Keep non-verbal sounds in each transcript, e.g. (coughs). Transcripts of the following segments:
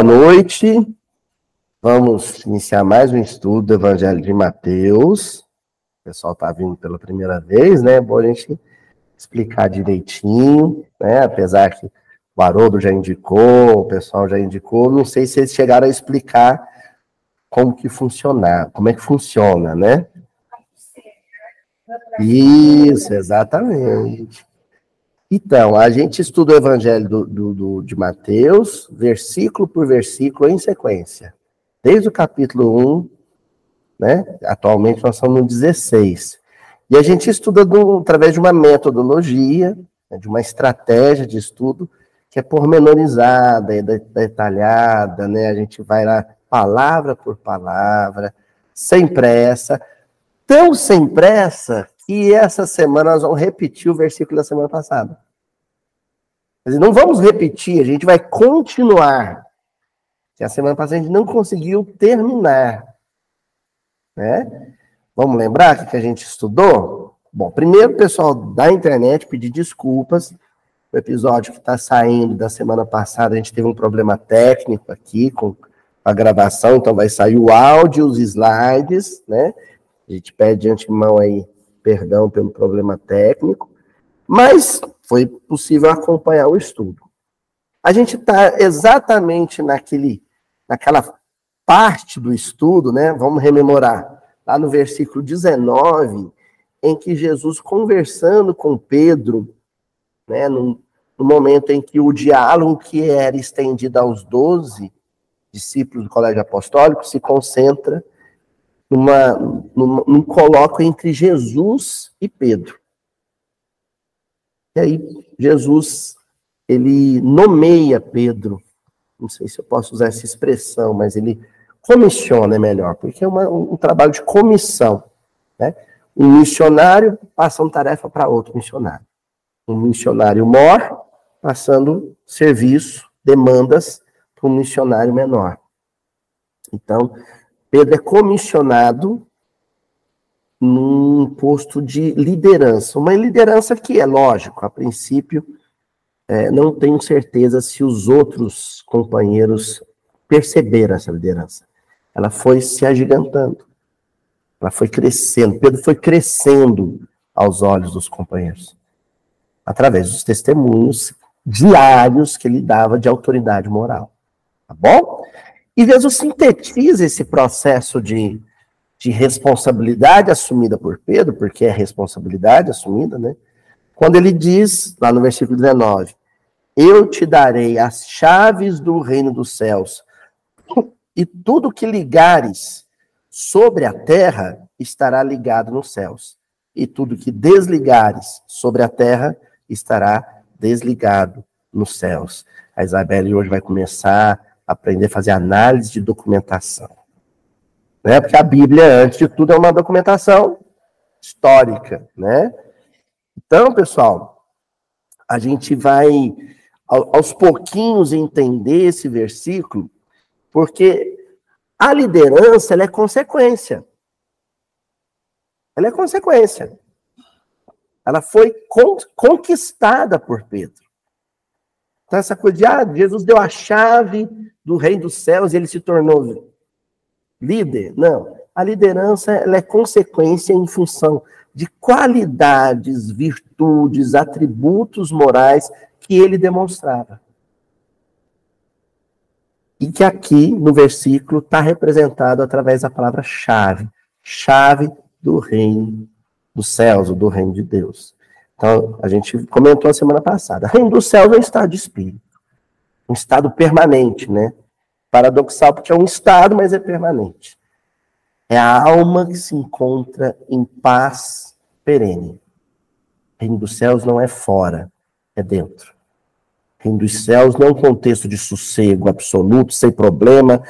Boa noite. Vamos iniciar mais um estudo do Evangelho de Mateus. O pessoal está vindo pela primeira vez, né? É bom a gente explicar direitinho, né? Apesar que o Haroldo já indicou, o pessoal já indicou, não sei se eles chegaram a explicar como que funciona, como é que funciona, né? Isso, exatamente. Então, a gente estuda o Evangelho do, do, do, de Mateus, versículo por versículo, em sequência. Desde o capítulo 1, né? Atualmente nós estamos no 16. E a gente estuda do, através de uma metodologia, né, de uma estratégia de estudo, que é pormenorizada, é detalhada, né? A gente vai lá palavra por palavra, sem pressa, tão sem pressa que essa semana nós vamos repetir o versículo da semana passada. Não vamos repetir, a gente vai continuar. Que a semana passada a gente não conseguiu terminar. Né? Vamos lembrar o que a gente estudou? Bom, primeiro, pessoal da internet, pedir desculpas. O episódio que está saindo da semana passada, a gente teve um problema técnico aqui com a gravação, então vai sair o áudio, os slides, né? A gente pede de antemão aí perdão pelo problema técnico, mas foi possível acompanhar o estudo. A gente está exatamente naquele, naquela parte do estudo, né? Vamos rememorar, lá no versículo 19, em que Jesus, conversando com Pedro, né, no, no momento em que o diálogo que era estendido aos doze discípulos do colégio apostólico se concentra numa, numa, num colóquio entre Jesus e Pedro. E aí, Jesus, ele nomeia Pedro, não sei se eu posso usar essa expressão, mas ele comissiona, é melhor, porque é uma, um, trabalho de comissão, né? Um missionário passa uma tarefa para outro missionário. Um missionário morre, passando serviço, demandas para um missionário menor. Então, Pedro é comissionado num posto de liderança. Uma liderança que é lógico, a princípio, é, não tenho certeza se os outros companheiros perceberam essa liderança. Ela foi se agigantando, ela foi crescendo. Pedro foi crescendo aos olhos dos companheiros, através dos testemunhos diários que ele dava de autoridade moral. Tá bom? E Jesus sintetiza esse processo de, de responsabilidade assumida por Pedro, porque é responsabilidade assumida, né? Quando ele diz, lá no versículo 19, eu te darei as chaves do reino dos céus, e tudo que ligares sobre a terra estará ligado nos céus, e tudo que desligares sobre a terra estará desligado nos céus. A Isabelle hoje vai começar aprender a fazer análise de documentação. Né? Porque a Bíblia, antes de tudo, é uma documentação histórica, né? Então, pessoal, a gente vai aos pouquinhos entender esse versículo, porque a liderança é consequência. Ela é consequência. Ela foi conquistada por Pedro. Então, essa coisa de, ah, Jesus deu a chave do reino dos céus e ele se tornou líder. Não. A liderança é consequência em função de qualidades, virtudes, atributos morais que ele demonstrava. E que aqui no versículo está representado através da palavra chave chave do reino dos céus, ou do reino de Deus. Então, a gente comentou a semana passada. Reino dos céus é um estado de espírito. Um estado permanente, né? Paradoxal, porque é um estado, mas é permanente. É a alma que se encontra em paz perene. Reino dos céus não é fora, é dentro. Reino dos céus não é um contexto de sossego absoluto, sem problema,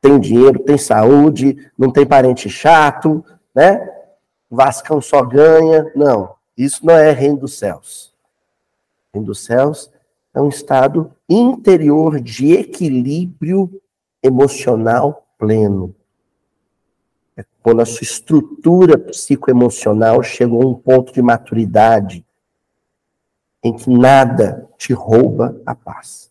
tem dinheiro, tem saúde, não tem parente chato, né? Vascão só ganha. Não. Isso não é reino dos céus. Reino dos céus é um estado interior de equilíbrio emocional pleno. É quando a sua estrutura psicoemocional chegou a um ponto de maturidade em que nada te rouba a paz.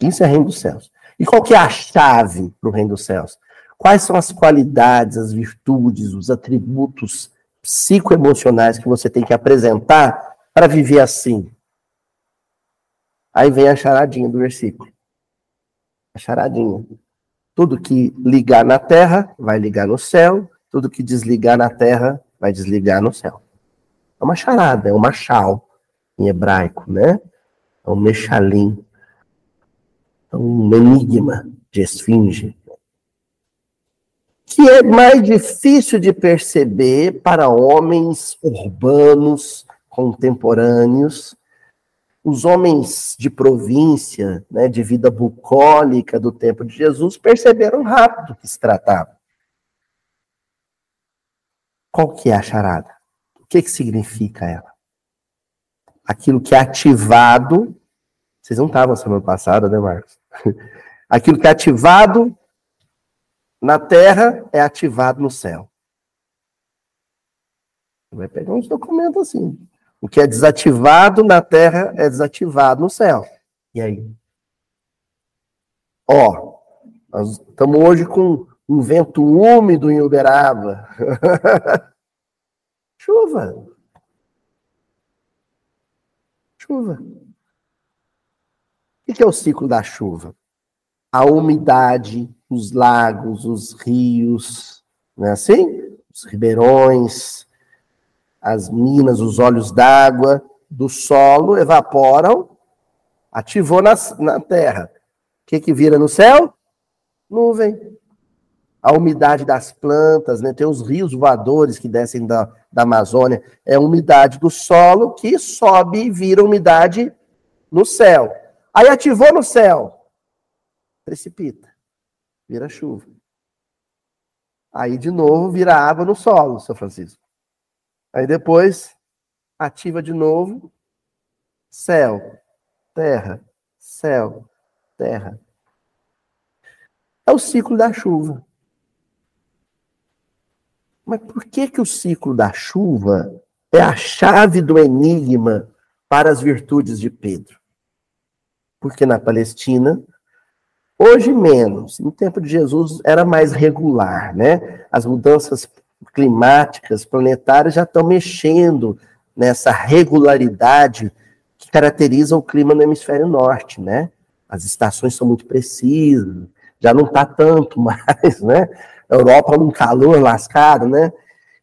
Isso é reino dos céus. E qual que é a chave para o reino dos céus? Quais são as qualidades, as virtudes, os atributos psicoemocionais que você tem que apresentar para viver assim? Aí vem a charadinha do versículo. A charadinha. Tudo que ligar na terra vai ligar no céu, tudo que desligar na terra vai desligar no céu. É uma charada, é uma machal em hebraico, né? É um mechalim. É um enigma de esfinge. Que é mais difícil de perceber para homens urbanos, contemporâneos, os homens de província, né, de vida bucólica do tempo de Jesus, perceberam rápido que se tratava. Qual que é a charada? O que, que significa ela? Aquilo que é ativado. Vocês não estavam semana passada, né, Marcos? (laughs) Aquilo que é ativado na terra é ativado no céu. Vai pegar uns documentos assim. O que é desativado na terra é desativado no céu. E aí? Ó, nós estamos hoje com um vento úmido em Uberaba. (laughs) Chuva. Chuva. O que é o ciclo da chuva? A umidade, os lagos, os rios, não é assim? Os ribeirões, as minas, os olhos d'água do solo evaporam, ativou na, na terra. O que, que vira no céu? Nuvem. A umidade das plantas, né? tem os rios voadores que descem da, da Amazônia, é a umidade do solo que sobe e vira umidade no céu. Aí ativou no céu, precipita, vira chuva. Aí de novo vira água no solo, seu Francisco. Aí depois ativa de novo céu, terra, céu, terra. É o ciclo da chuva. Mas por que que o ciclo da chuva é a chave do enigma para as virtudes de Pedro? Porque na Palestina, hoje menos, no tempo de Jesus era mais regular, né? As mudanças climáticas, planetárias, já estão mexendo nessa regularidade que caracteriza o clima no hemisfério norte, né? As estações são muito precisas, já não está tanto (laughs) mais, né? A Europa num calor lascado, né?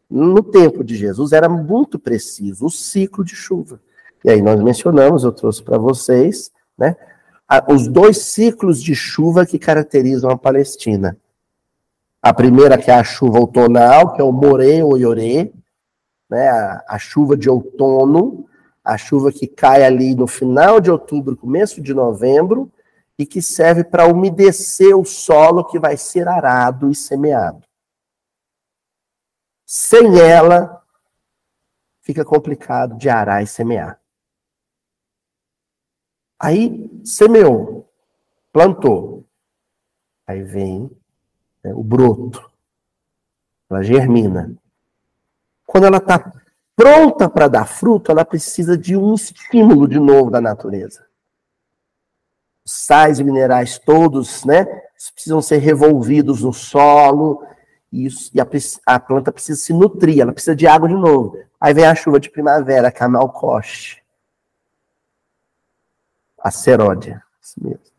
No tempo de Jesus era muito preciso o ciclo de chuva. E aí nós mencionamos, eu trouxe para vocês, né? Os dois ciclos de chuva que caracterizam a Palestina. A primeira que é a chuva outonal, que é o Morê ou Iorê, né, a, a, chuva de outono, a chuva que cai ali no final de outubro, começo de novembro, e que serve para umedecer o solo que vai ser arado e semeado. Sem ela, fica complicado de arar e semear. Aí semeou, plantou. Aí vem né, o broto. Ela germina. Quando ela está pronta para dar fruto, ela precisa de um estímulo de novo da natureza. Os sais e minerais todos, né, precisam ser revolvidos no solo, e, isso, e a, a, planta precisa se nutrir, ela precisa de água de novo. Aí vem a chuva de primavera, que é a seródia. Isso mesmo.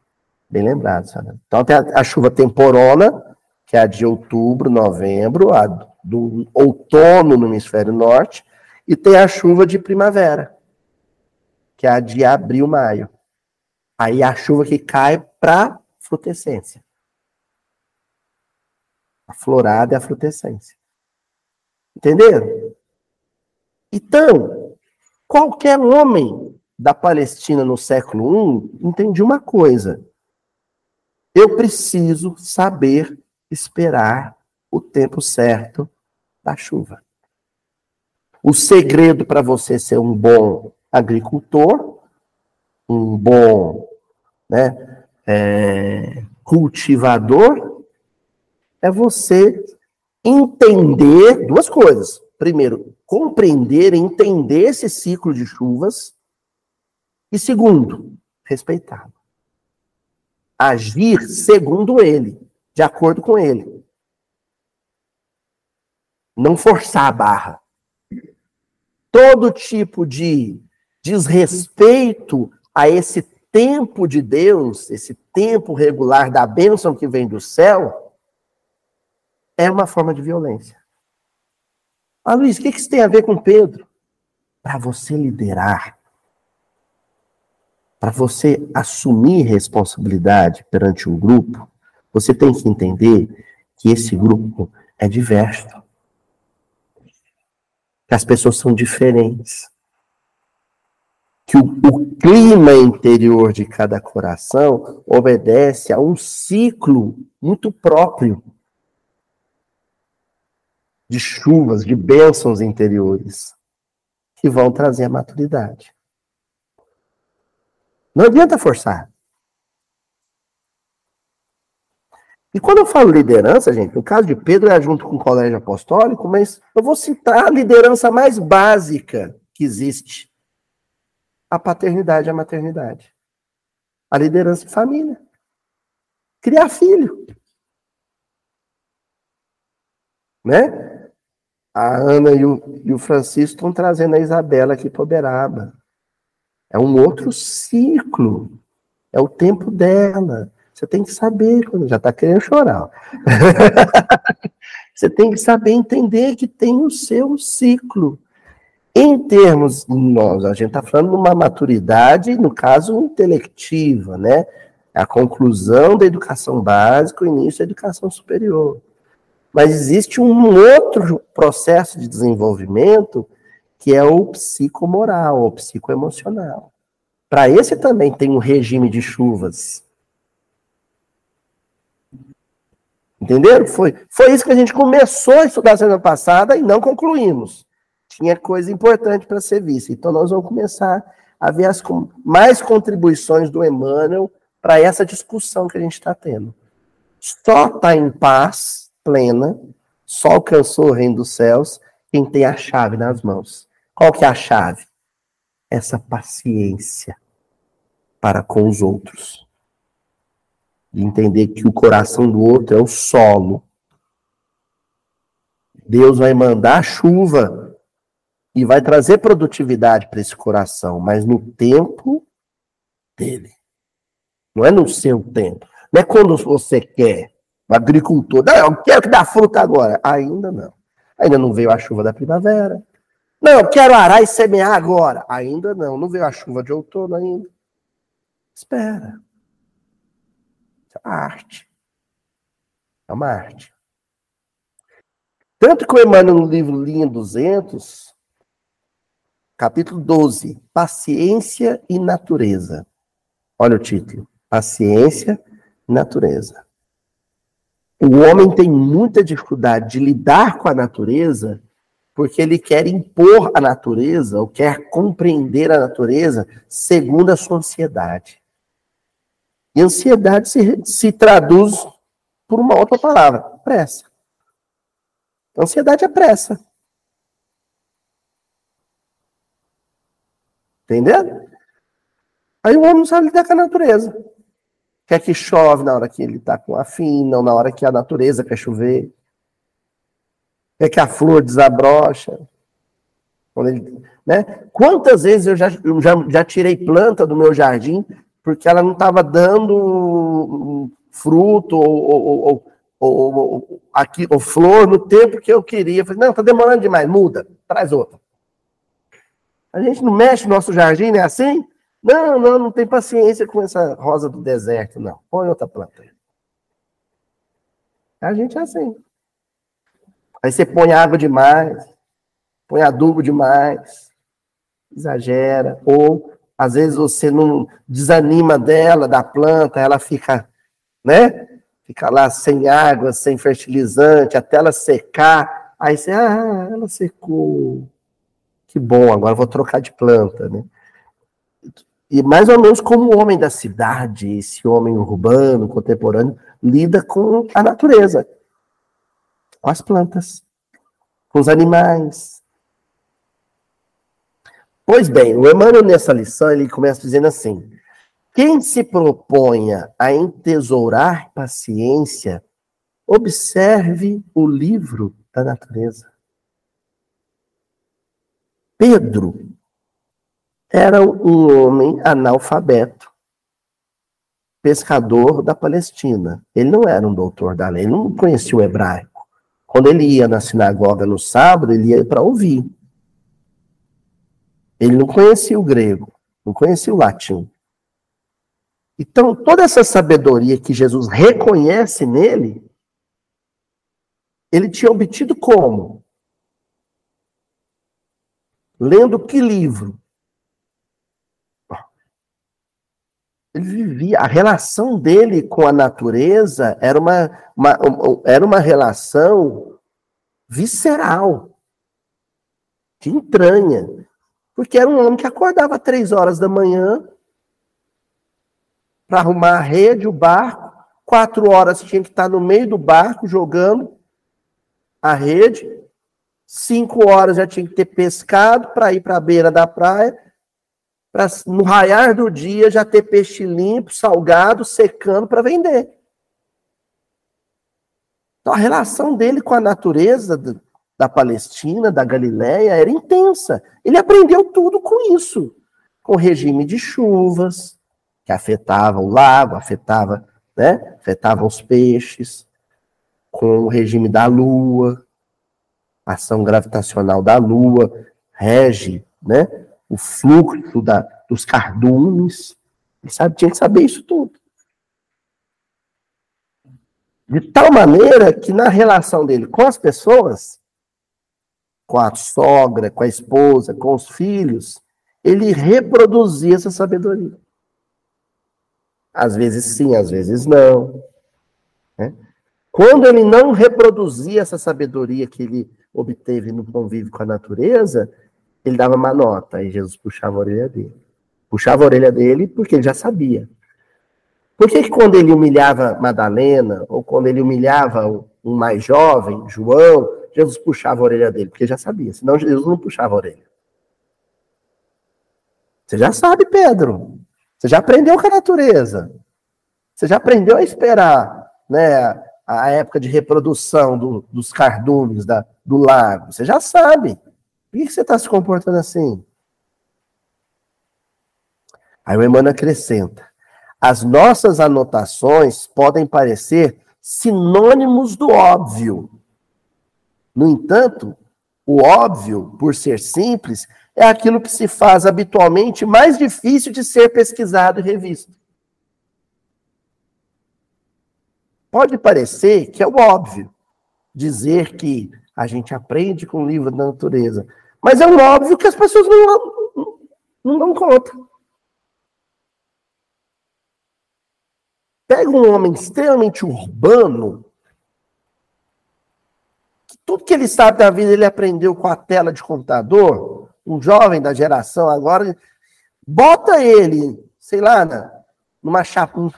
Bem lembrado, sabe? Então tem a, a chuva temporona, que é a de outubro, novembro, a do outono no hemisfério norte, e tem a chuva de primavera, que é a de abril, maio. Aí a chuva que cai para frutescência. A florada e a frutescência. Entenderam? Então, qualquer homem da Palestina no século I entende uma coisa. Eu preciso saber esperar o tempo certo da chuva. O segredo para você ser um bom agricultor, um bom né, é, cultivador, é você entender duas coisas. Primeiro, compreender, entender esse ciclo de chuvas. E segundo, respeitá-lo. agir segundo ele, de acordo com ele. Não forçar a barra. Todo tipo de desrespeito a esse tempo de Deus, esse tempo regular da bênção que vem do céu, é uma forma de violência. Ah, Luiz, o que isso tem a ver com Pedro? Para você liderar, para você assumir responsabilidade perante um grupo, você tem que entender que esse grupo é diverso. Que as pessoas são diferentes. Que o, o clima interior de cada coração obedece a um ciclo muito próprio de chuvas, de bênçãos interiores, que vão trazer a maturidade. Não adianta forçar. E quando eu falo liderança, gente, no caso de Pedro é junto com o colégio apostólico, mas eu vou citar a liderança mais básica que existe: a paternidade e a maternidade. A liderança de família. Criar filho. Né? A Ana e o, e o Francisco estão trazendo a Isabela aqui para Uberaba. É um outro ciclo. É o tempo dela. Você tem que saber, quando já está querendo chorar. (laughs) Você tem que saber entender que tem o seu ciclo. Em termos, nós, a gente está falando de uma maturidade, no caso, intelectiva, né? A conclusão da educação básica, o início da educação superior. Mas existe um outro processo de desenvolvimento que é o psicomoral, o psicoemocional. Para esse também tem um regime de chuvas. Entenderam? Foi, foi isso que a gente começou a estudar semana passada e não concluímos. Tinha coisa importante para ser vista. Então nós vamos começar a ver as mais contribuições do Emmanuel para essa discussão que a gente está tendo. Só está em paz plena, só alcançou o reino dos céus quem tem a chave nas mãos. Qual que é a chave? Essa paciência para com os outros. De entender que o coração do outro é o solo. Deus vai mandar chuva e vai trazer produtividade para esse coração, mas no tempo dele. Não é no seu tempo. Não é quando você quer. O agricultor, não, eu quero que dá fruta agora. Ainda não. Ainda não veio a chuva da primavera. Não, quero arar e semear agora. Ainda não. Não veio a chuva de outono ainda. Espera. É arte. É uma arte. Tanto que o Emmanuel, no livro Linha 200, capítulo 12, Paciência e Natureza. Olha o título. Paciência e Natureza o homem tem muita dificuldade de lidar com a natureza porque ele quer impor a natureza, ou quer compreender a natureza segundo a sua ansiedade. E ansiedade se, se traduz por uma outra palavra, pressa. Ansiedade é pressa. Entendeu? Aí o homem não sabe lidar com a natureza. Quer que chove na hora que ele está com a fina, ou na hora que a natureza quer chover. Quer que a flor desabrocha. Ele, né? Quantas vezes eu já, eu já, já tirei planta do meu jardim porque ela não estava dando fruto ou, ou, ou, ou, aqui, ou flor no tempo que eu queria. Eu falei, não, está demorando demais, muda, traz outra. A gente não mexe no nosso jardim, não é assim? Não, não, não tem paciência com essa rosa do deserto, não. Põe outra planta. A gente é assim. Aí você põe água demais, põe adubo demais, exagera, ou às vezes você não desanima dela, da planta, ela fica, né? Fica lá sem água, sem fertilizante, até ela secar. Aí você, ah, ela secou. Que bom, agora vou trocar de planta, né? E mais ou menos como o homem da cidade, esse homem urbano, contemporâneo, lida com a natureza, com as plantas, com os animais. Pois bem, o Emmanuel nessa lição ele começa dizendo assim: Quem se proponha a entesourar paciência, observe o livro da natureza. Pedro era um homem analfabeto, pescador da Palestina. Ele não era um doutor da lei, ele não conhecia o hebraico. Quando ele ia na sinagoga no sábado, ele ia para ouvir. Ele não conhecia o grego, não conhecia o latim. Então, toda essa sabedoria que Jesus reconhece nele, ele tinha obtido como? Lendo que livro? Ele vivia, a relação dele com a natureza era uma, uma, era uma relação visceral, de entranha. Porque era um homem que acordava três horas da manhã para arrumar a rede, o barco. Quatro horas tinha que estar no meio do barco jogando a rede. Cinco horas já tinha que ter pescado para ir para a beira da praia. Para no raiar do dia já ter peixe limpo, salgado, secando para vender. Então a relação dele com a natureza da Palestina, da Galiléia, era intensa. Ele aprendeu tudo com isso, com o regime de chuvas, que afetava o lago, afetava, né, afetava os peixes, com o regime da lua, ação gravitacional da lua rege, né, o fluxo da, dos cardumes. Ele sabe, tinha que saber isso tudo. De tal maneira que na relação dele com as pessoas, com a sogra, com a esposa, com os filhos, ele reproduzia essa sabedoria. Às vezes sim, às vezes não. Né? Quando ele não reproduzia essa sabedoria que ele obteve no convívio com a natureza, ele dava uma nota, aí Jesus puxava a orelha dele. Puxava a orelha dele porque ele já sabia. Por que, que quando ele humilhava Madalena, ou quando ele humilhava um mais jovem, João, Jesus puxava a orelha dele, porque já sabia, senão Jesus não puxava a orelha. Você já sabe, Pedro. Você já aprendeu com a natureza. Você já aprendeu a esperar né, a época de reprodução do, dos cardumes da, do lago. Você já sabe. Por que você está se comportando assim? Aí o Emmanuel acrescenta: as nossas anotações podem parecer sinônimos do óbvio, no entanto, o óbvio, por ser simples, é aquilo que se faz habitualmente mais difícil de ser pesquisado e revisto. Pode parecer que é o óbvio dizer que a gente aprende com o livro da natureza, mas é um óbvio que as pessoas não, não, dão conta. Pega um homem extremamente urbano, tudo que ele sabe da vida ele aprendeu com a tela de computador. Um jovem da geração agora, bota ele, sei lá, numa,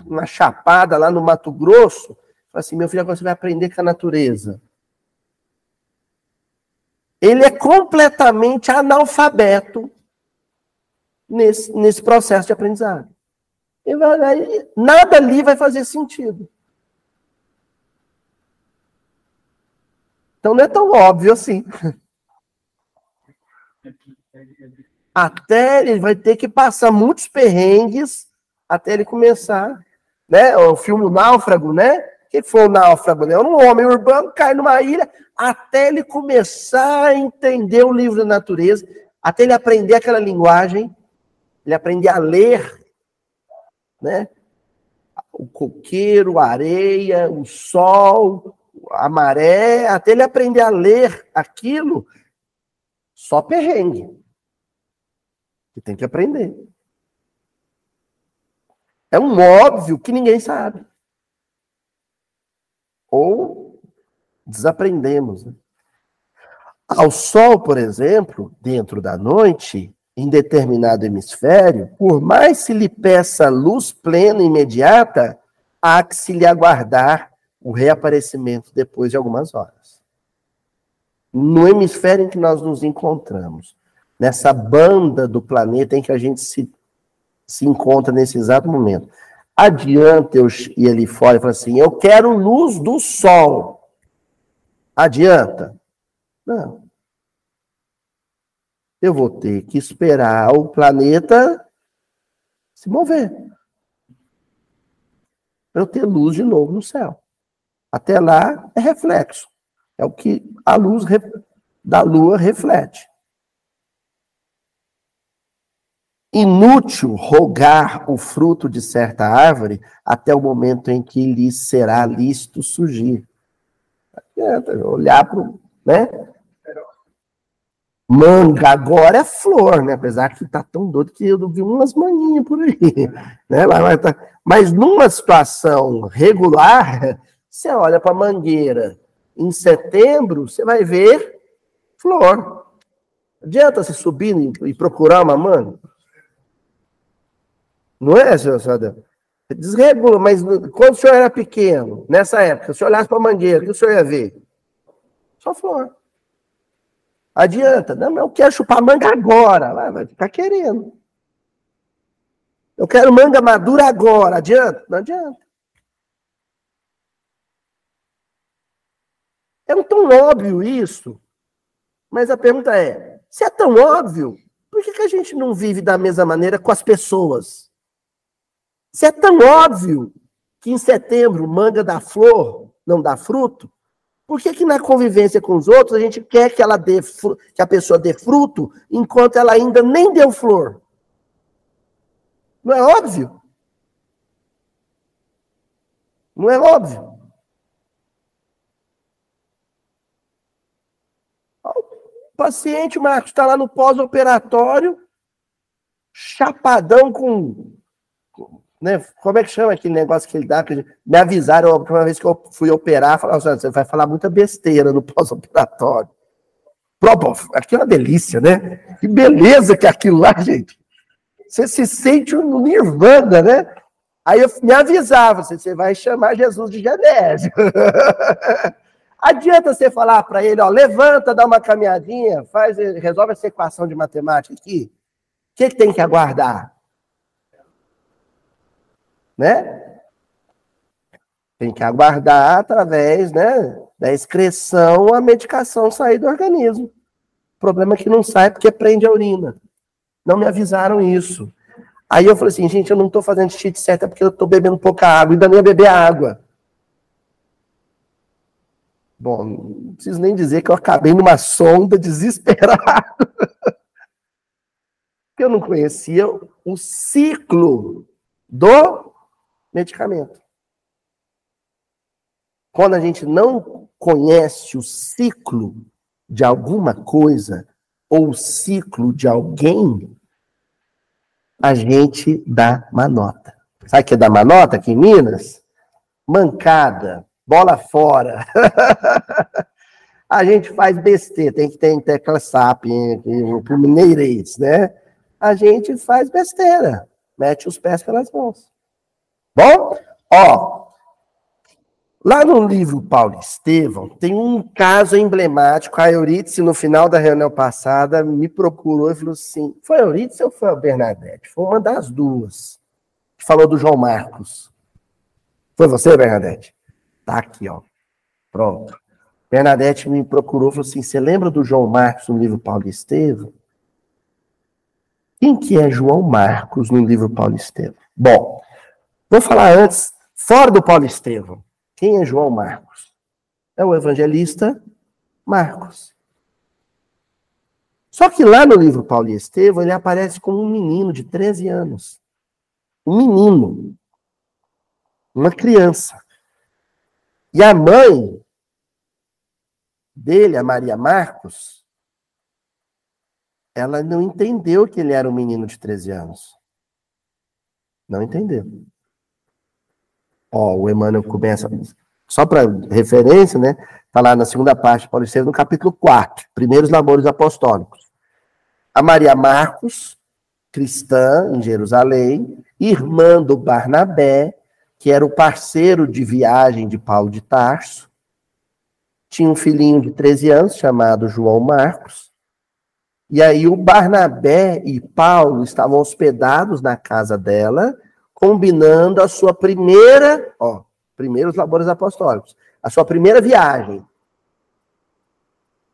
numa chapada lá no Mato Grosso, fala assim: meu filho, agora você vai aprender com a natureza. Ele é completamente analfabeto nesse, nesse processo de aprendizado. Vai, nada ali vai fazer sentido. Então não é tão óbvio assim. Até ele vai ter que passar muitos perrengues até ele começar, né? O filme Náufrago, né? Que foi o náufrago? Né? Um homem urbano cai numa ilha até ele começar a entender o livro da natureza, até ele aprender aquela linguagem, ele aprender a ler, né? O coqueiro, a areia, o sol, a maré, até ele aprender a ler aquilo, só perrengue. Que tem que aprender. É um óbvio que ninguém sabe. Ou desaprendemos. Né? Ao sol, por exemplo, dentro da noite, em determinado hemisfério, por mais se lhe peça luz plena e imediata, há que se lhe aguardar o reaparecimento depois de algumas horas. No hemisfério em que nós nos encontramos, nessa banda do planeta em que a gente se, se encontra nesse exato momento. Adianta eu ir ali fora e falar assim: eu quero luz do sol. Adianta? Não. Eu vou ter que esperar o planeta se mover. Para eu ter luz de novo no céu. Até lá é reflexo. É o que a luz da lua reflete. Inútil rogar o fruto de certa árvore até o momento em que lhe será lícito surgir. Olhar para o. Né? Manga agora é flor, né? Apesar que tá tão doido que eu vi umas manhinhas por aí. (laughs) Né? Mas, tá... Mas numa situação regular, (laughs) você olha para a mangueira em setembro, você vai ver flor. Adianta você subir e procurar uma manga? Não é, senhor Sadam? Desregula, mas quando o senhor era pequeno, nessa época, se o senhor olhasse para a mangueira, o que o senhor ia ver? Só flor. Adianta. Não, eu quero chupar manga agora. Vai ficar querendo. Eu quero manga madura agora. Adianta? Não adianta. É tão óbvio isso. Mas a pergunta é: se é tão óbvio, por que, que a gente não vive da mesma maneira com as pessoas? Se é tão óbvio que em setembro manga dá flor, não dá fruto, por que, que na convivência com os outros a gente quer que ela dê que a pessoa dê fruto enquanto ela ainda nem deu flor? Não é óbvio? Não é óbvio? O paciente, Marcos, está lá no pós-operatório, chapadão com né? Como é que chama aquele negócio que ele dá? Que me avisaram a última vez que eu fui operar, falaram assim, você vai falar muita besteira no pós-operatório. Aquilo é uma delícia, né? Que beleza que é aquilo lá, gente. Você se sente no nirvana, né? Aí eu me avisava, você, vai chamar Jesus de Genésio. (laughs) Adianta você falar para ele, ó, levanta, dá uma caminhadinha, faz, resolve essa equação de matemática aqui. O que, que tem que aguardar? Né? Tem que aguardar através, né, da excreção a medicação sair do organismo. O problema é que não sai porque prende a urina. Não me avisaram isso. Aí eu falei assim, gente, eu não estou fazendo xixi certo é porque eu estou bebendo pouca água, ainda nem ia beber água. Bom, não preciso nem dizer que eu acabei numa sonda desesperado. (laughs) eu não conhecia o ciclo do medicamento. Quando a gente não conhece o ciclo de alguma coisa ou o ciclo de alguém, a gente dá uma nota. Sabe o que é dar uma nota aqui em Minas? Mancada, bola fora. (laughs) a gente faz besteira, tem que ter tecla SAP, pro mineirês, né? A gente faz besteira, mete os pés pelas mãos. Bom, ó, lá no livro Paulo Estevão, tem um caso emblemático. A Eurídice, no final da reunião passada, me procurou e falou assim: foi a Eurídice ou foi a Bernadette? Foi uma das duas. Que falou do João Marcos. Foi você, Bernadette? Tá aqui, ó. Pronto. Bernadette me procurou e falou assim: você lembra do João Marcos no livro Paulo Estevão? Quem que é João Marcos no livro Paulo Estevão? Bom, Vou falar antes, fora do Paulo Estevão. Quem é João Marcos? É o evangelista Marcos. Só que lá no livro Paulo e Estevão, ele aparece como um menino de 13 anos. Um menino. Uma criança. E a mãe dele, a Maria Marcos, ela não entendeu que ele era um menino de 13 anos. Não entendeu. Ó, o Emmanuel começa, só para referência, né? Está lá na segunda parte, Paulo Estevam, no capítulo 4, Primeiros Namores Apostólicos. A Maria Marcos, cristã em Jerusalém, irmã do Barnabé, que era o parceiro de viagem de Paulo de Tarso, tinha um filhinho de 13 anos chamado João Marcos, E aí o Barnabé e Paulo estavam hospedados na casa dela, combinando a sua primeira, ó, primeiros labores apostólicos, a sua primeira viagem.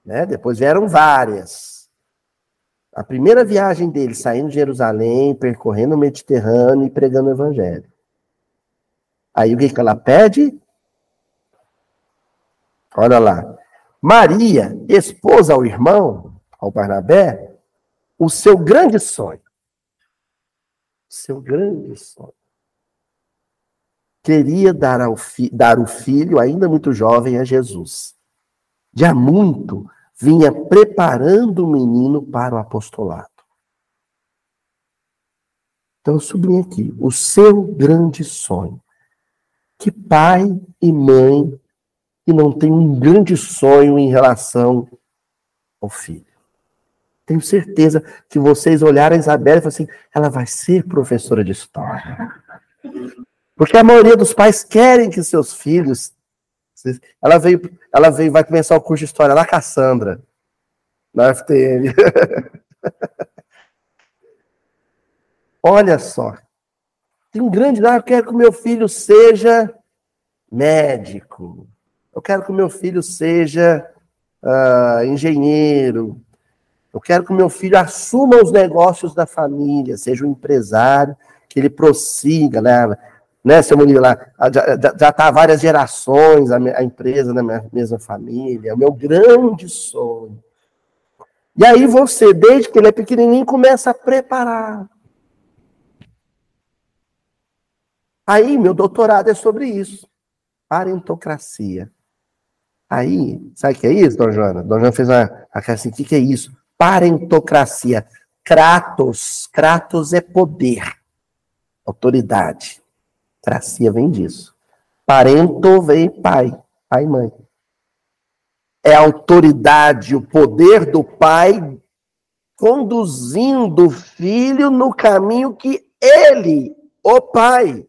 Né? Depois vieram várias. A primeira viagem dele, saindo de Jerusalém, percorrendo o Mediterrâneo e pregando o evangelho. Aí o que, que ela pede? Olha lá. Maria, esposa ao irmão, ao Barnabé, o seu grande sonho. Seu grande sonho. Queria dar, ao dar o filho, ainda muito jovem, a Jesus. Há muito vinha preparando o menino para o apostolado. Então eu sublinho aqui, o seu grande sonho. Que pai e mãe que não tem um grande sonho em relação ao filho. Tenho certeza que vocês olharam a Isabela e falaram assim, ela vai ser professora de história. Porque a maioria dos pais querem que seus filhos ela veio, ela veio, vai começar o curso de história lá, Cassandra, na FTN. (laughs) Olha só. Tem um grande. Ah, eu quero que o meu filho seja médico. Eu quero que o meu filho seja uh, engenheiro. Eu quero que o meu filho assuma os negócios da família, seja um empresário, que ele prossiga, né? né, seu Murilo, lá, já está várias gerações a, a, empresa na minha mesma família, é o meu grande sonho. E aí você, desde que ele é pequenininho, começa a preparar. Aí, meu doutorado é sobre isso. Parentocracia. Aí, sabe o que é isso, Dona Joana? Dona Joana fez uma, assim, o que, que é isso? Parentocracia. Kratos. Kratos é poder, autoridade. Cracia vem disso. Parento vem pai, pai e mãe. É a autoridade, o poder do pai conduzindo o filho no caminho que ele, o pai,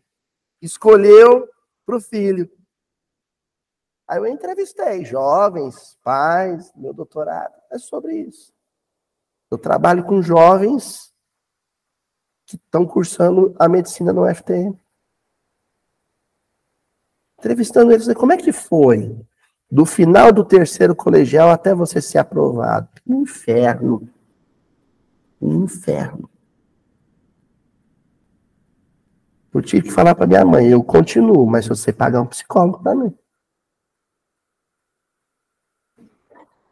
escolheu para o filho. Aí eu entrevistei jovens, pais, meu doutorado é sobre isso. Eu trabalho com jovens que estão cursando a medicina no FTM entrevistando eles, como é que foi? Do final do terceiro colegial até você ser aprovado. Um inferno. Um inferno. Eu tive que falar para minha mãe, eu continuo, mas você pagar um psicólogo mim.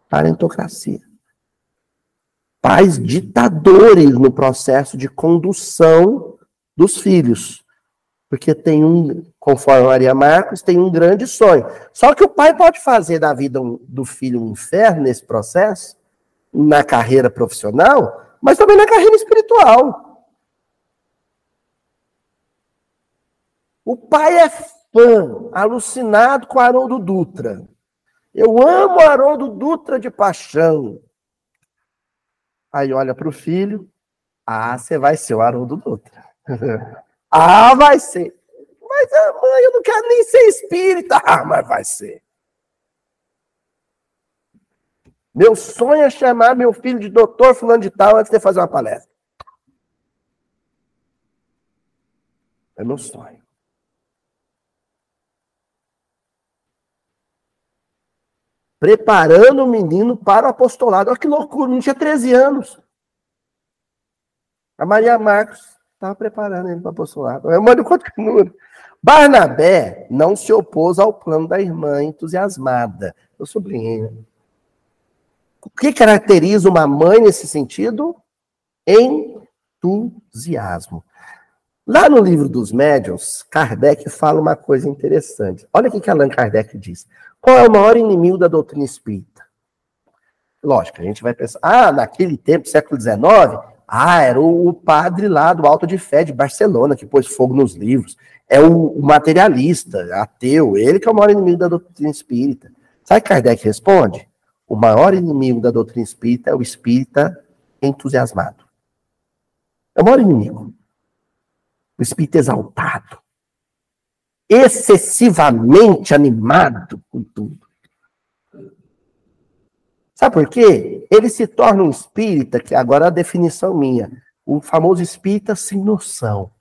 Parentocracia. Pais ditadores no processo de condução dos filhos. Porque tem um, conforme Maria Marcos, tem um grande sonho. Só que o pai pode fazer da vida do filho um inferno nesse processo, na carreira profissional, mas também na carreira espiritual. O pai é fã, alucinado com Haroldo Dutra. Eu amo Haroldo Dutra de paixão. Aí olha para o filho, ah, você vai ser o Haroldo Dutra. (laughs) Ah, vai ser. Mas, mãe, eu não quero nem ser espírita. Ah, mas vai ser. Meu sonho é chamar meu filho de doutor fulano de tal antes de fazer uma palestra. É meu sonho. Preparando o menino para o apostolado. Olha que loucura, não tinha 13 anos. A Maria Marcos Estava preparando ele para apostolado. Eu mando continua. Barnabé não se opôs ao plano da irmã entusiasmada. Eu sublinhei. O que caracteriza uma mãe nesse sentido? Entusiasmo. Lá no livro dos médiuns, Kardec fala uma coisa interessante. Olha o que Allan Kardec diz. Qual é o maior inimigo da doutrina espírita? Lógico, a gente vai pensar, ah, naquele tempo, século XIX, ah, era o, padre lá do Alto de Fé de Barcelona que pôs fogo nos livros. É o, materialista, ateu, ele que é o maior inimigo da doutrina espírita. Sabe que Kardec responde? O maior inimigo da doutrina espírita é o espírita entusiasmado. É o maior inimigo. O espírito exaltado. Excessivamente animado com tudo. Sabe por quê? Ele se torna um espírita, que agora é a definição minha, o famoso espírita sem noção.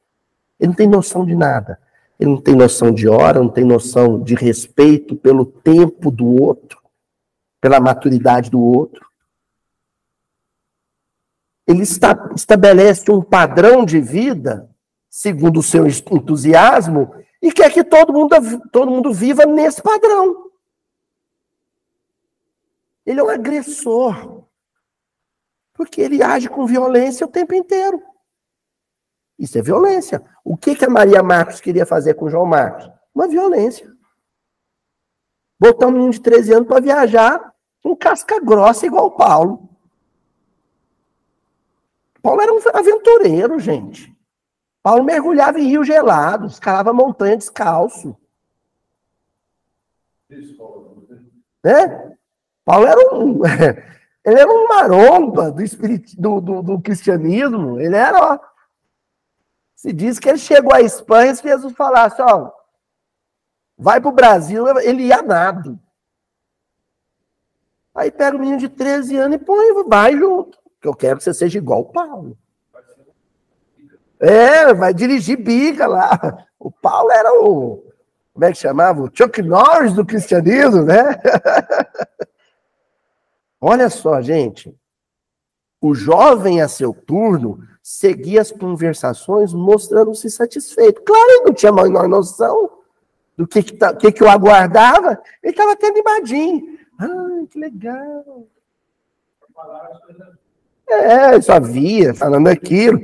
Ele não tem noção de nada. Ele não tem noção de hora, não tem noção de respeito pelo tempo do outro, pela maturidade do outro. Ele está, estabelece um padrão de vida, segundo o seu entusiasmo, e quer que todo mundo, todo mundo viva nesse padrão. Ele é um agressor. Porque ele age com violência o tempo inteiro. Isso é violência. O que, que a Maria Marcos queria fazer com o João Marcos? Uma violência. Botar um menino de 13 anos para viajar um casca grossa igual o Paulo. Paulo era um aventureiro, gente. Paulo mergulhava em rio gelado, escalava montanha descalço. Né? Paulo era um, (laughs) ele era um maromba do, espirit, do, do, do cristianismo. Ele era, ó, se diz que ele chegou à Espanha e Jesus falasse, ó, vai para o Brasil, ele ia nado. Aí pega o menino de 13 anos e põe, vai junto. Que eu quero que você seja igual o Paulo. É, vai dirigir biga lá. O Paulo era o. Como é que chamava? O Chuck Norris do cristianismo, né? (laughs) Olha só, gente. O jovem a seu turno seguia as conversações mostrando-se satisfeito. Claro, ele não tinha a menor noção do que, que, tá, que, que o aguardava. Ele estava até animadinho. Ah, que legal. É, só via falando aquilo.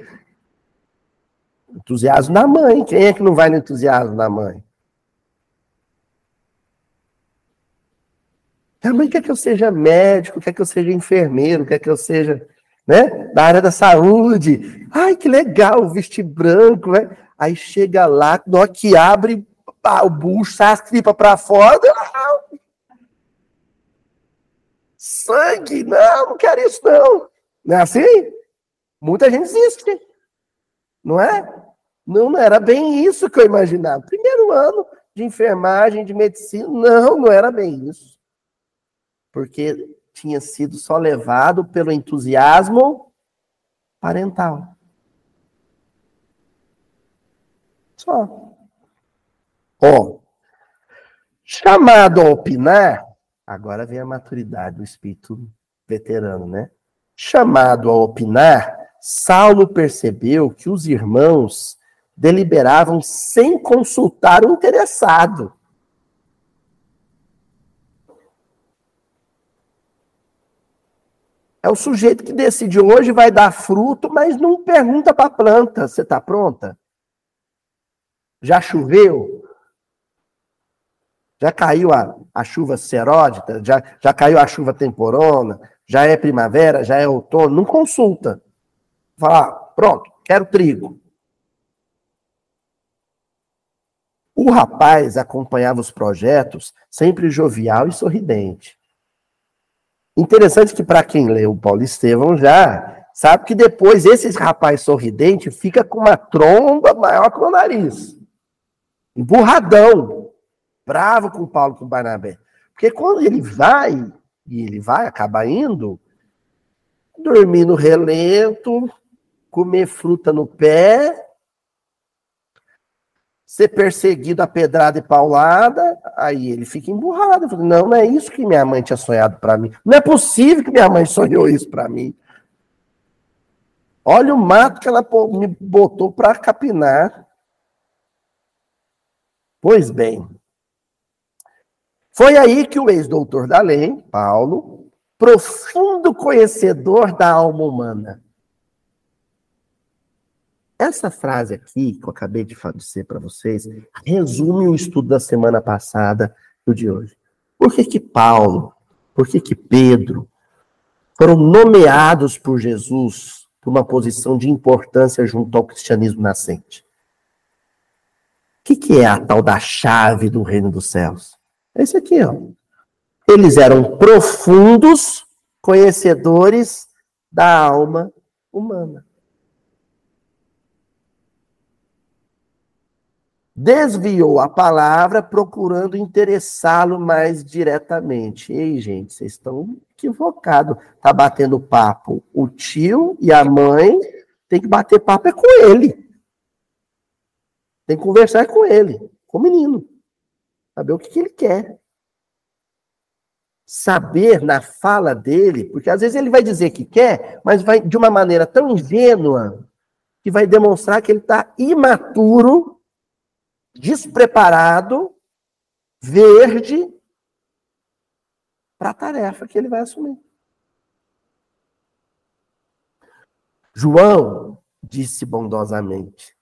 Entusiasmo da mãe. Quem é que não vai no entusiasmo da mãe? A mãe quer que eu seja médico, quer que eu seja enfermeiro, quer que eu seja né? Da área da saúde. Ai, que legal, vestir branco, né? Aí chega lá, na que abre o bucho, sai as tripas para fora. Sangue, não, não quero isso não. Não é assim? Muita gente existe. Não é? Não, não era bem isso que eu imaginava. Primeiro ano de enfermagem, de medicina, não, não era bem isso. Porque tinha sido só levado pelo entusiasmo parental. Só. Ó, chamado a opinar, agora vem a maturidade do espírito veterano, né? Chamado a opinar, Saulo percebeu que os irmãos deliberavam sem consultar o interessado. É o sujeito que decide hoje vai dar fruto, mas não pergunta para a planta: você está pronta? Já choveu? Já caiu a, a chuva seródita? Já, já caiu a chuva temporona? Já é primavera? Já é outono? Não consulta. Fala, ah, pronto, quero trigo. O rapaz acompanhava os projetos sempre jovial e sorridente. Interessante que para quem leu o Paulo Estevão já sabe que depois esse rapaz sorridente fica com uma tromba maior que o nariz. Emburradão. Bravo com o Paulo com Barnabé. Porque quando ele vai, e ele vai, acaba indo, dormir no relento, comer fruta no pé, ser perseguido a pedrada e paulada, aí ele fica emburrado. Falo, não, não é isso que minha mãe tinha sonhado para mim. Não é possível que minha mãe sonhou isso para mim. Olha o mato que ela me botou para capinar. Pois bem, foi aí que o ex-doutor da lei, Paulo, profundo conhecedor da alma humana, essa frase aqui, que eu acabei de dizer para vocês, resume o estudo da semana passada e o de hoje. Por que que Paulo, por que que Pedro foram nomeados por Jesus para uma posição de importância junto ao cristianismo nascente? O que, que é a tal da chave do reino dos céus? É isso aqui, ó. Eles eram profundos conhecedores da alma humana. Desviou a palavra procurando interessá-lo mais diretamente. Ei, gente, vocês estão equivocados. Tá batendo papo. O tio e a mãe tem que bater papo é com ele. Tem que conversar com ele, com o menino. Saber o que, que ele quer. Saber na fala dele, porque às vezes ele vai dizer que quer, mas vai de uma maneira tão ingênua que vai demonstrar que ele está imaturo despreparado, verde, para a tarefa que ele vai assumir. João disse bondosamente: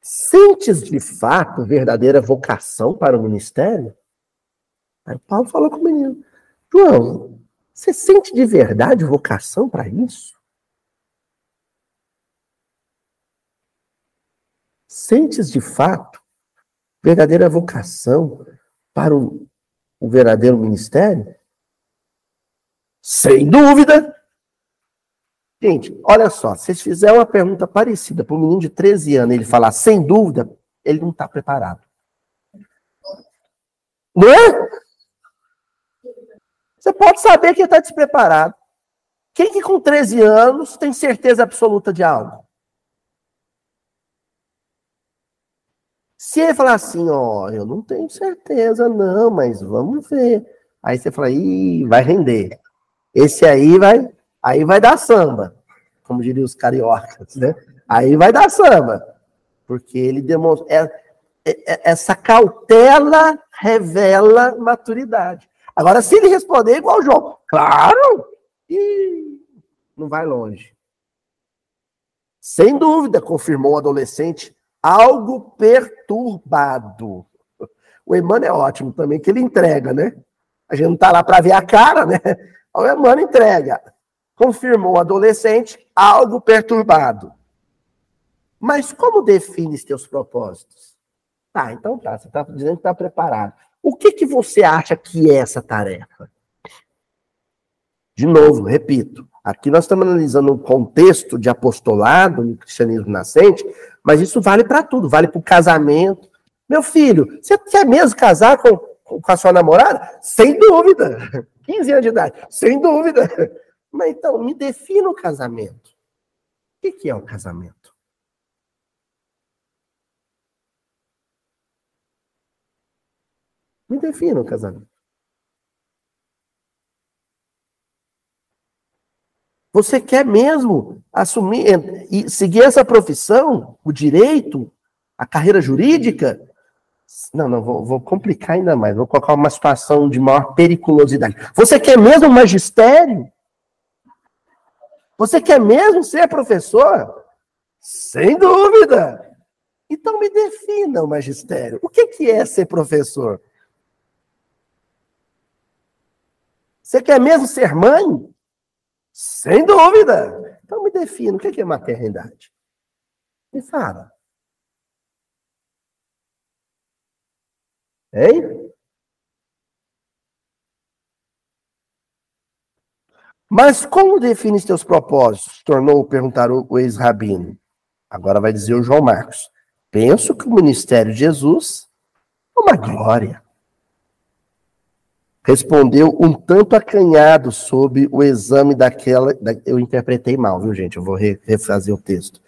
Sentes de fato verdadeira vocação para o ministério? Aí Paulo falou com o menino: João, você sente de verdade vocação para isso? Sentes de fato verdadeira vocação para o, o verdadeiro ministério? Sem dúvida. Gente, olha só, se vocês fizerem uma pergunta parecida para um menino de 13 anos, ele falar sem dúvida, ele não está preparado. Não é? Você pode saber que ele está despreparado. Quem que com 13 anos tem certeza absoluta de algo? Se ele falar assim, ó, eu não tenho certeza, não, mas vamos ver. Aí você fala, ih, vai render. Esse aí vai, aí vai dar samba, como diriam os cariocas, né? Aí vai dar samba, porque ele demonstra é, é, é, essa cautela revela maturidade. Agora, se ele responder igual o João, claro, ih, não vai longe. Sem dúvida, confirmou o adolescente algo perturbado. O Emmanuel é ótimo também, que ele entrega, né? A gente não está lá para ver a cara, né? O Emmanuel entrega. Confirmou o adolescente algo perturbado. Mas como define os teus propósitos? Tá, então tá, você está dizendo que está preparado. O que, que você acha que é essa tarefa? De novo, repito, aqui nós estamos analisando um contexto de apostolado no cristianismo nascente, mas isso vale para tudo, vale para o casamento. Meu filho, você quer mesmo casar com, com a sua namorada? Sem dúvida. 15 anos de idade, sem dúvida. Mas então, me defina o casamento. O que é o casamento? Me defina o casamento. Você quer mesmo assumir e seguir essa profissão, o direito, a carreira jurídica? Não, não, vou, vou, complicar ainda mais, vou colocar uma situação de maior periculosidade. Você quer mesmo magistério? Você quer mesmo ser professor? Sem dúvida! Então me defina o magistério. O que, que é ser professor? Você quer mesmo ser mãe? Sem dúvida. Então me defina, o que é maternidade? Me fala. Hein? Mas como define teus propósitos? Tornou perguntar o ex-rabino. Agora vai dizer o João Marcos. Penso que o ministério de Jesus é uma glória respondeu um tanto acanhado sobre o exame daquela. Da, eu interpretei mal, viu, gente? Eu vou re, refazer o texto.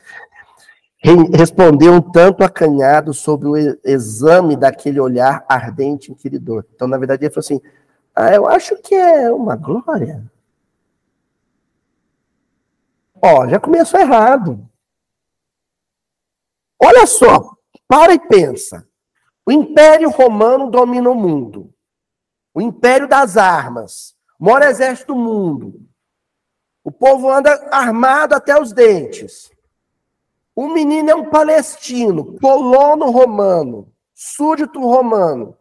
Re, respondeu um tanto acanhado sobre o exame daquele olhar ardente e inquiridor. Então, na verdade, ele falou assim: ah, eu acho que é uma glória. Ó, já começou errado. Olha só, para e pensa. O Império Romano domina o mundo o império das armas, maior exército do mundo. O povo anda armado até os dentes. O menino é um palestino, colono romano, súdito romano.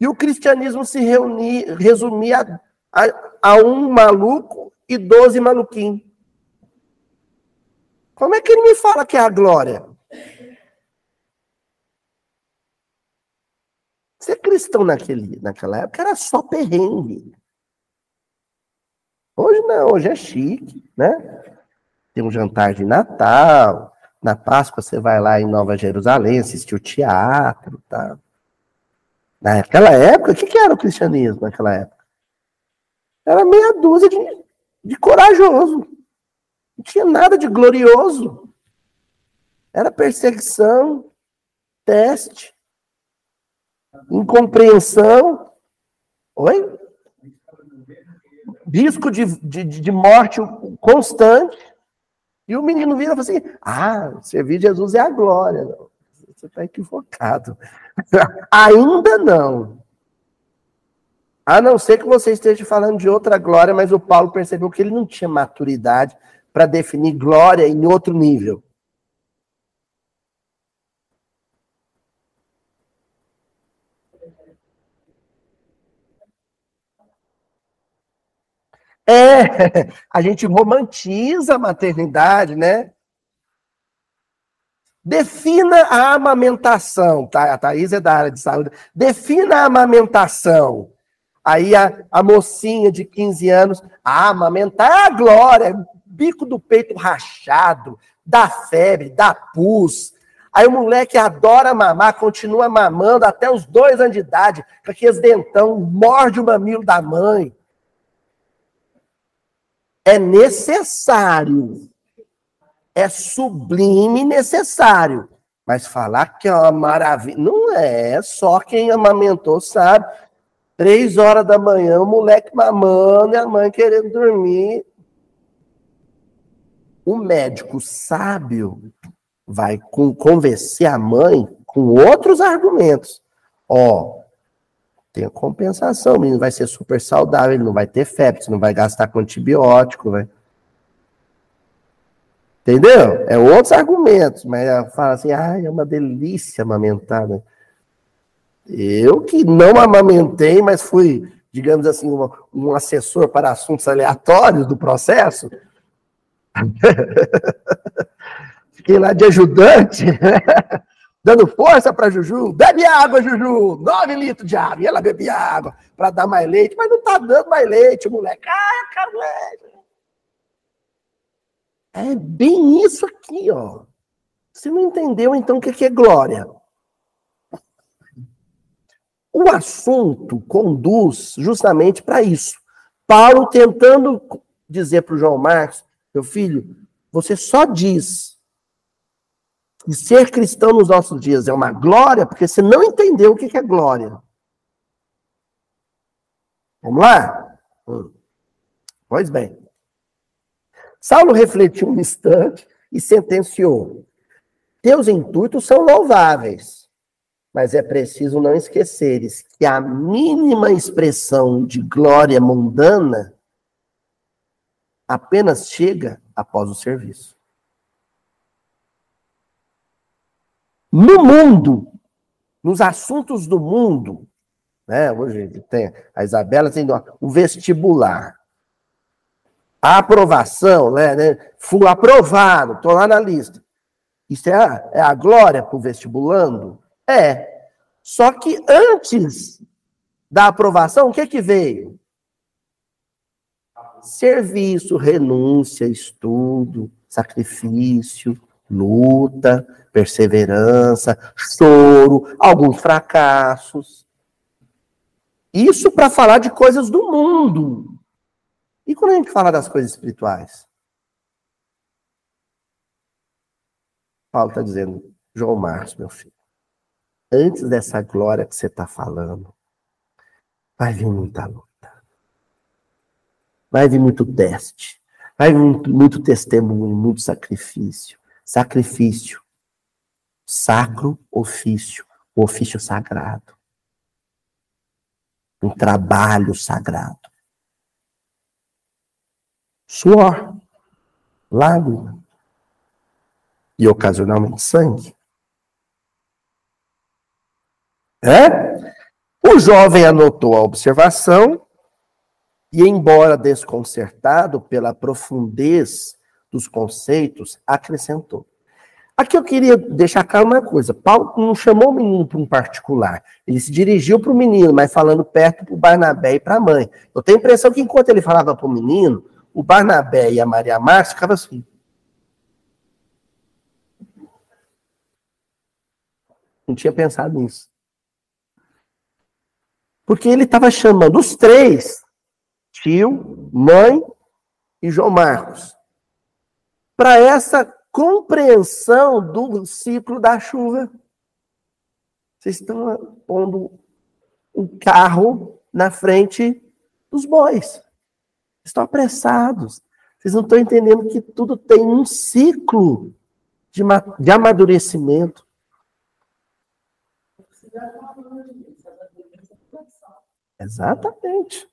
E o cristianismo se reunia, resumia a, a, um maluco e doze maluquinhos. Como é que ele me fala que é a glória? Ser cristão naquele, naquela época era só perrengue. Hoje não, hoje é chique, né? Tem um jantar de Natal, Na Páscoa você vai lá em Nova Jerusalém assistir o teatro, tá? Naquela época, o que, que era o cristianismo naquela época? Era meia dúzia de, de corajoso. Não tinha nada de glorioso. Era perseguição, teste, incompreensão. Oi? Risco de, de, de morte constante. E o menino vira e fala assim: Ah, servir Jesus é a glória. Você está equivocado. (laughs) Ainda não. A não ser que você esteja falando de outra glória, mas o Paulo percebeu que ele não tinha maturidade para definir glória em outro nível. É, (laughs) a gente romantiza a maternidade, né? Defina a amamentação, tá? A Thaís é da área de saúde. Defina a amamentação. Aí a, a mocinha de 15 anos, a amamentar é a glória, bico do peito rachado, dá febre, dá pus. Aí o moleque adora mamar, continua mamando até os dois anos de idade, com aqueles dentão, morde o mamilo da mãe. É necessário é sublime necessário. Mas falar que é uma maravilha. Não é, só quem amamentou sabe. Três horas da manhã, o moleque mamando e a mãe querendo dormir. O médico sábio vai convencer a mãe com outros argumentos. Ó, tem a compensação, o menino vai ser super saudável, ele não vai ter febre, não vai gastar com antibiótico, vai. Entendeu? É outros argumentos, mas fala assim, ah, é uma delícia amamentar, né? Eu que não amamentei, mas fui, digamos assim, um, um assessor para assuntos aleatórios do processo. (laughs) Fiquei lá de ajudante? (laughs) dando força para Juju. Bebe água, Juju! Nove litros de água. E ela bebia água para dar mais leite, mas não tá dando mais leite, moleque. Ah, leite. É bem isso aqui, ó. Você não entendeu então o que é glória? O assunto conduz justamente para isso. Paulo tentando dizer para o João Marcos, meu filho, você só diz que ser cristão nos nossos dias é uma glória porque você não entendeu o que é glória. Vamos lá? Hum. Pois bem. Saulo refletiu um instante e sentenciou: Teus intuitos são louváveis, mas é preciso não esqueceres que a mínima expressão de glória mundana apenas chega após o serviço. No mundo, nos assuntos do mundo, né? Hoje tem a Isabela tem o vestibular. A aprovação, né, né? Fui aprovado, estou lá na lista. Isso é a, é a glória para o vestibulando? É. Só que antes da aprovação, o que que veio? Serviço, renúncia, estudo, sacrifício, luta, perseverança, choro, alguns fracassos. Isso para falar de coisas do mundo. E quando a gente fala das coisas espirituais? Paulo está dizendo, João Marcos, meu filho, antes dessa glória que você está falando, vai vir muita luta. Vai vir muito teste. Vai vir muito, muito testemunho, muito sacrifício. Sacrifício. Sacro ofício. O ofício sagrado. Um trabalho sagrado suor, lágrima e ocasionalmente sangue. É? O jovem anotou a observação e, embora desconcertado pela profundez dos conceitos, acrescentou. Aqui eu queria deixar claro uma coisa: Paulo não chamou o menino para um particular, ele se dirigiu para o menino, mas falando perto para o Barnabé e para a mãe. Eu tenho a impressão que enquanto ele falava para o menino, o Barnabé e a Maria Márcia ficavam assim. Não tinha pensado nisso. Porque ele estava chamando os três, tio, mãe e João Marcos, para essa compreensão do ciclo da chuva. Vocês estão pondo um carro na frente dos bois. Estão apressados. Vocês não estão entendendo que tudo tem um ciclo de, de amadurecimento. Exatamente.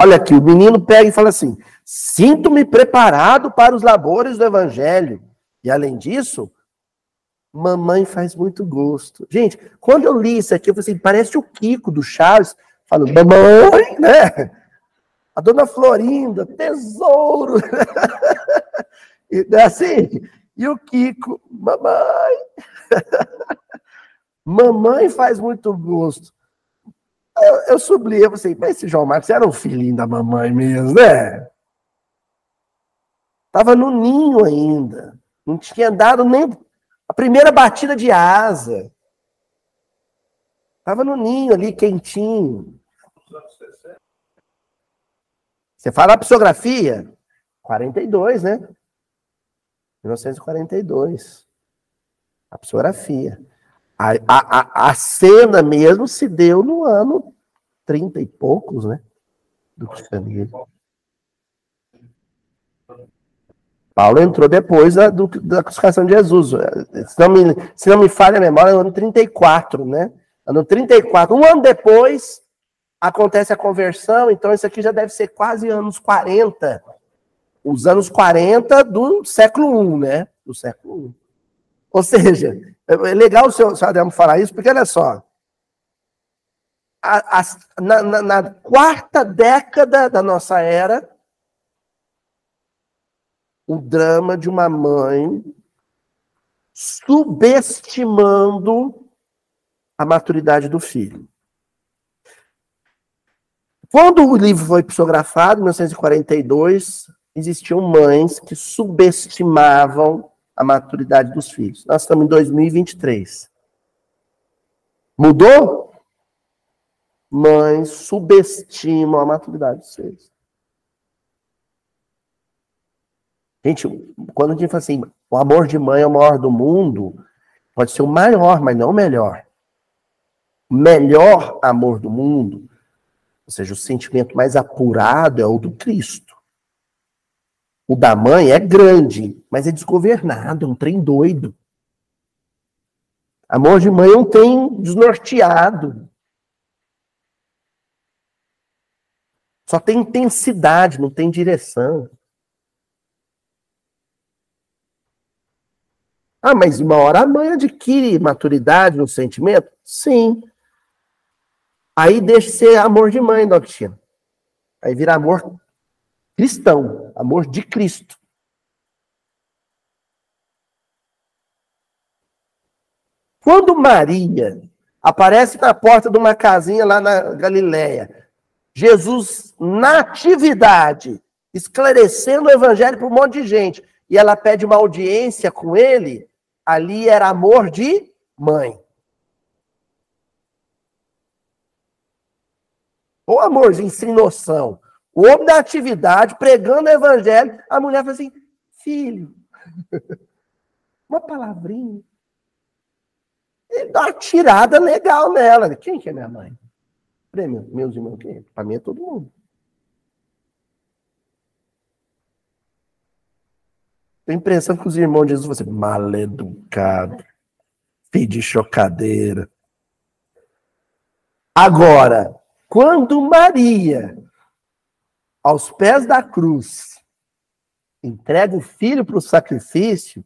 Olha aqui, o menino pega e fala assim: Sinto-me preparado para os labores do evangelho. E além disso, mamãe faz muito gosto. Gente, quando eu li isso aqui, eu falei assim: parece o Kiko do Chaves, falando, mamãe, né? A dona Florinda, tesouro. e é assim, e o Kiko, mamãe. (laughs) mamãe faz muito gosto. Eu, eu sublinhei, eu falei, mas esse João Marcos era um filhinho da mamãe mesmo, né? Tava no ninho ainda. Não tinha dado nem a primeira batida de asa. Tava no ninho ali, quentinho. Você fala a psicografia? 42, né? 1942. A psicografia. A, a, a, cena mesmo se deu no ano 30 e poucos, né? Do cristianismo. Paulo entrou depois da, do, da crucificação de Jesus. Se não, me, se não me falha a memória, é no ano 34, né? Ano 34. Um ano depois, acontece a conversão, então isso aqui já deve ser quase anos 40. Os anos 40 do século I, né? Do século I. Ou seja, é legal o senhor, o senhor Ademo falar isso, porque olha só. A, a, na, na, na quarta década da nossa era, o drama de uma mãe subestimando a maturidade do filho. Quando o livro foi psicografado, em 1942, existiam mães que subestimavam a maturidade dos filhos. Nós estamos em 2023. Mudou? Mães subestimam a maturidade dos filhos. Gente, quando a gente fala assim, o amor de mãe é o maior do mundo, pode ser o maior, mas não o melhor. O melhor amor do mundo, ou seja, o sentimento mais apurado é o do Cristo. O da mãe é grande, mas é desgovernado, é um trem doido. Amor de mãe é um trem desnorteado. Só tem intensidade, não tem direção. Ah, mas uma hora a mãe adquire maturidade no sentimento? Sim. Aí deixa de ser amor de mãe, Doctina. Aí vira amor cristão, amor de Cristo. Quando Maria aparece na porta de uma casinha lá na Galileia, Jesus na atividade, esclarecendo o evangelho para um monte de gente, e ela pede uma audiência com ele, ali era amor de mãe. O amorzinho sem noção. O homem da atividade, pregando o evangelho, a mulher fala assim: filho, (laughs) uma palavrinha. Dá uma tirada legal nela. Quem que é minha mãe? Prêmio, meus irmãos, quem? Para mim é todo mundo. Tenho a impressão que os irmãos de Jesus vão ser maleducado, de chocadeira. Agora, quando Maria, aos pés da cruz, entrega o filho para o sacrifício,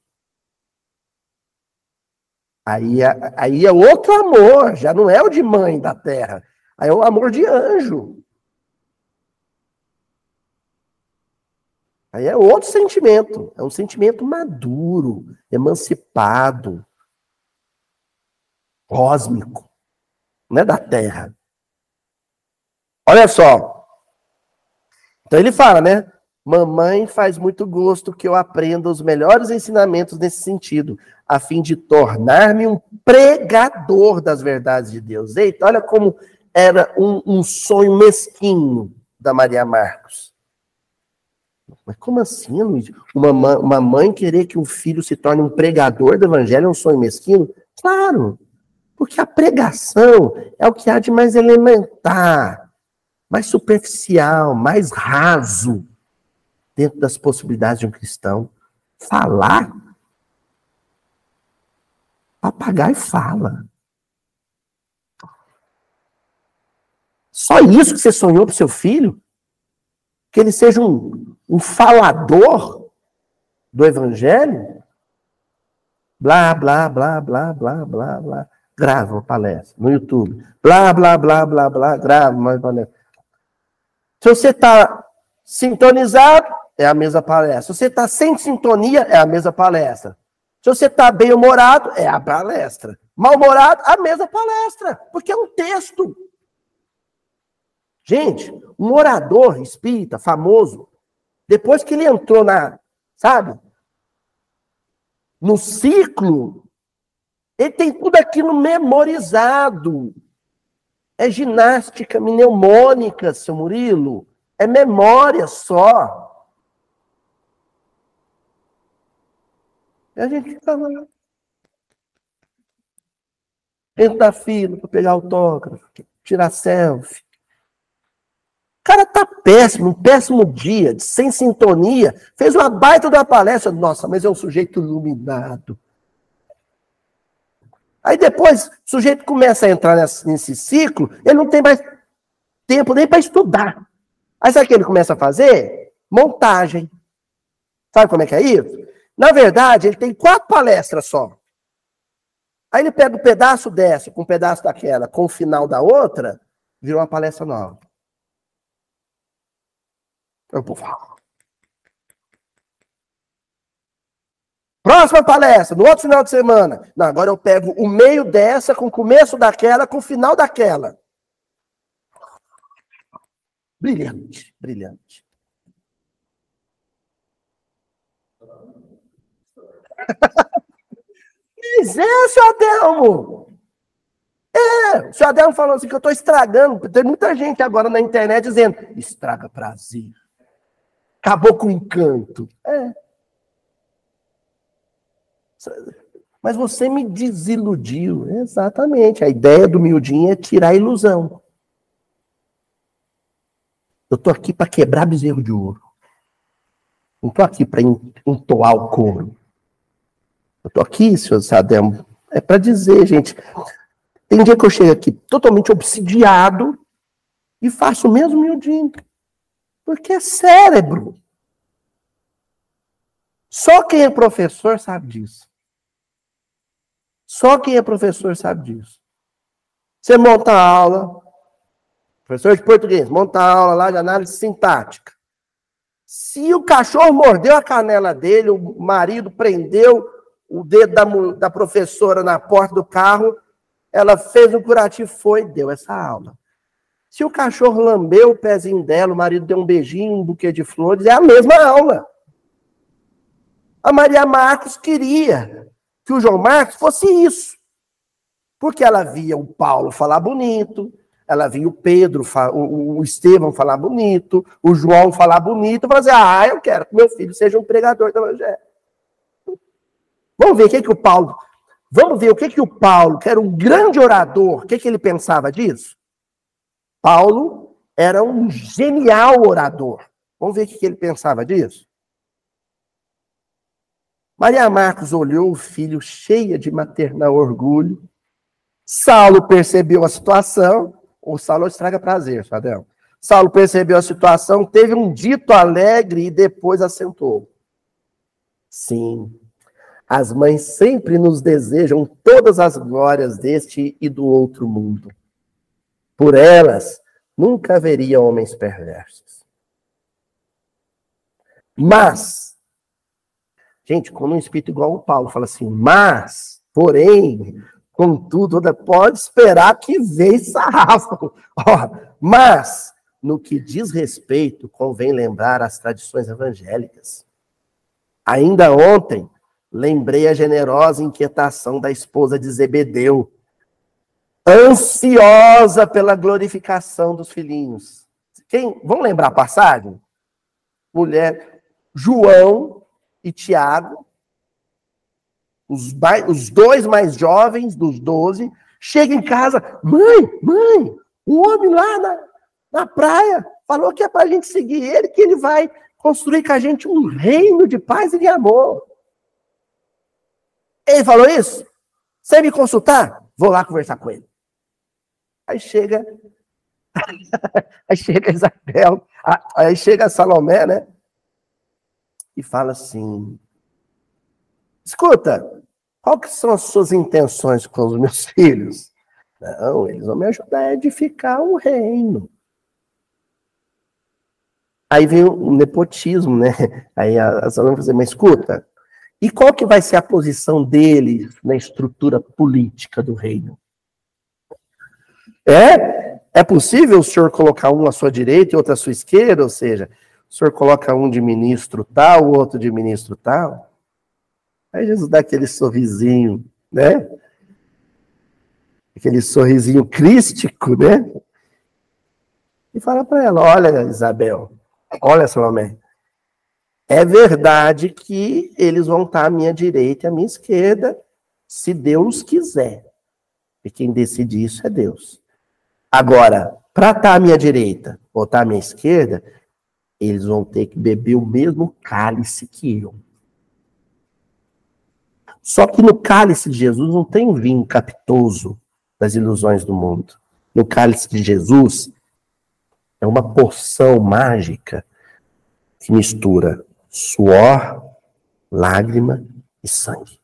aí é, aí é outro amor, já não é o de mãe da terra, aí é o amor de anjo. Aí é outro sentimento. É um sentimento maduro, emancipado, cósmico. Não é da Terra. Olha só. Então ele fala, né? Mamãe faz muito gosto que eu aprenda os melhores ensinamentos nesse sentido. a fim de tornar-me um pregador das verdades de Deus. Eita, olha como era um, um sonho mesquinho da Maria Marcos. Mas como assim, Luiz? Uma, uma mãe querer que um filho se torne um pregador do evangelho é um sonho mesquinho? Claro, porque a pregação é o que há de mais elementar, mais superficial, mais raso dentro das possibilidades de um cristão. Falar? Papagaio fala. Só isso que você sonhou para seu filho? Que ele seja um, um falador do evangelho? Blá, blá, blá, blá, blá, blá, blá. Grava uma palestra no YouTube. Blá, blá, blá, blá, blá, grava uma palestra. Se você está sintonizado, é a mesma palestra. Se você está sem sintonia, é a mesma palestra. Se você está bem humorado, é a palestra. Mal-humorado, a mesma palestra. Porque é um texto. Gente, um orador espírita famoso, depois que ele entrou na, sabe, no ciclo, ele tem tudo aquilo memorizado. É ginástica mnemônica, seu Murilo. É memória só. E a gente fica lá. Dentro da fila para pegar autógrafo, tirar selfie. Cara tá péssimo, um péssimo dia, sem sintonia. Fez uma baita da palestra. Nossa, mas é um sujeito iluminado. Aí depois o sujeito começa a entrar nesse, nesse ciclo, ele não tem mais tempo nem para estudar. Aí sabe o que ele começa a fazer? Montagem. Sabe como é que é isso? Na verdade, ele tem quatro palestras só. Aí ele pega um pedaço dessa, com um pedaço daquela, com o final da outra, virou uma palestra nova. Eu vou falar. Próxima palestra, no outro final de semana. Não, agora eu pego o meio dessa, com o começo daquela, com o final daquela. Brilhante, brilhante. Mas é, seu Adelmo. É, o seu Adelmo falou assim que eu estou estragando. Tem muita gente agora na internet dizendo, estraga prazer. Acabou com o encanto. É. Mas você me desiludiu. Exatamente. A ideia do miudinho é tirar a ilusão. Eu estou aqui para quebrar bezerro de ouro. Não estou aqui para entoar o couro. Eu tô aqui, senhor Sademo, é para dizer, gente, tem dia que eu chego aqui totalmente obsidiado e faço o mesmo miudinho. Porque é cérebro. Só quem é professor sabe disso. Só quem é professor sabe disso. Você monta a aula, professor de português, monta a aula lá de análise sintática. Se o cachorro mordeu a canela dele, o marido prendeu o dedo da, da professora na porta do carro, ela fez um curativo, foi, deu essa aula. Se o cachorro lambeu o pezinho dela, o marido deu um beijinho, um buquê de flores, é a mesma aula. A Maria Marcos queria que o João Marcos fosse isso. Porque ela via o Paulo falar bonito, ela via o Pedro, o, Estevão falar bonito, o João falar bonito, e assim, ah, eu quero que meu filho seja um pregador do evangelho. Vamos ver o que, que o Paulo. Vamos ver o que, que o Paulo, que era um grande orador, o que, que ele pensava disso? Paulo era um genial orador. Vamos ver o que, ele pensava disso? Maria Marcos olhou o filho cheia de maternal orgulho. Saulo percebeu a situação. O Saulo estraga prazer, Sadão. Saulo percebeu a situação, teve um dito alegre e depois assentou. Sim, as mães sempre nos desejam todas as glórias deste e do outro mundo. Por elas, nunca haveria homens perversos. Mas, gente, quando um espírito igual o Paulo fala assim, mas, porém, contudo, pode esperar que vem sarrafo. mas, no que diz respeito, convém lembrar as tradições evangélicas. Ainda ontem, lembrei a generosa inquietação da esposa de Zebedeu, ansiosa pela glorificação dos filhinhos. Quem, vamos lembrar a passagem? Mulher, João e Tiago, os, os dois mais jovens dos doze, chegam em casa, mãe, mãe, o homem lá na, na praia falou que é para a gente seguir ele, que ele vai construir com a gente um reino de paz e de amor. Ele falou isso? Sem me consultar? Vou lá conversar com ele. Aí chega. (laughs) aí chega Isabel, aí chega Salomé, né? E fala assim: Escuta, qual que são as suas intenções com os meus (laughs) filhos? Não, eles vão me ajudar a edificar um reino. Aí vem o nepotismo, né? (laughs) Aí a Salomé fala assim, mas escuta, e qual que vai ser a posição deles na estrutura política do reino? É? É possível o senhor colocar um à sua direita e outro à sua esquerda? Ou seja, o senhor coloca um de ministro tal, o outro de ministro tal? Aí Jesus dá aquele sorrisinho, né? Aquele sorrisinho crístico, né? E fala para ela: Olha, Isabel, olha, Salomé, é verdade que eles vão estar à minha direita e à minha esquerda, se Deus quiser. E quem decide isso é Deus. Agora, para estar à minha direita ou estar à minha esquerda, eles vão ter que beber o mesmo cálice que eu. Só que no cálice de Jesus não tem vinho capitoso das ilusões do mundo. No cálice de Jesus é uma porção mágica que mistura suor, lágrima e sangue.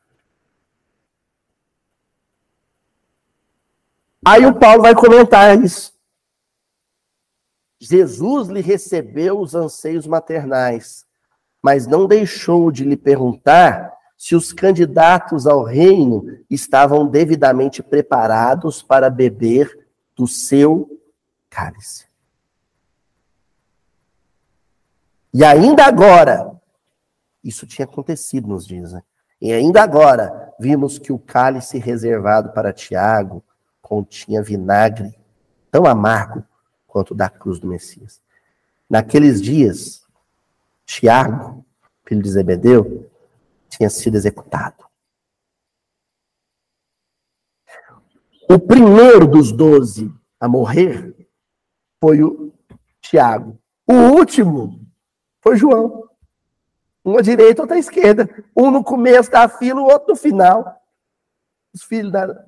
Aí o Paulo vai comentar isso. Jesus lhe recebeu os anseios maternais, mas não deixou de lhe perguntar se os candidatos ao reino estavam devidamente preparados para beber do seu cálice. E ainda agora, isso tinha acontecido nos dias, né? E ainda agora, vimos que o cálice reservado para Tiago continha vinagre tão amargo quanto o da cruz do Messias. Naqueles dias, Tiago, filho de Zebedeu, tinha sido executado. O primeiro dos doze a morrer foi o Tiago. O último foi João. Um à direita, outro à esquerda. Um no começo da fila, o outro no final. Os filhos da,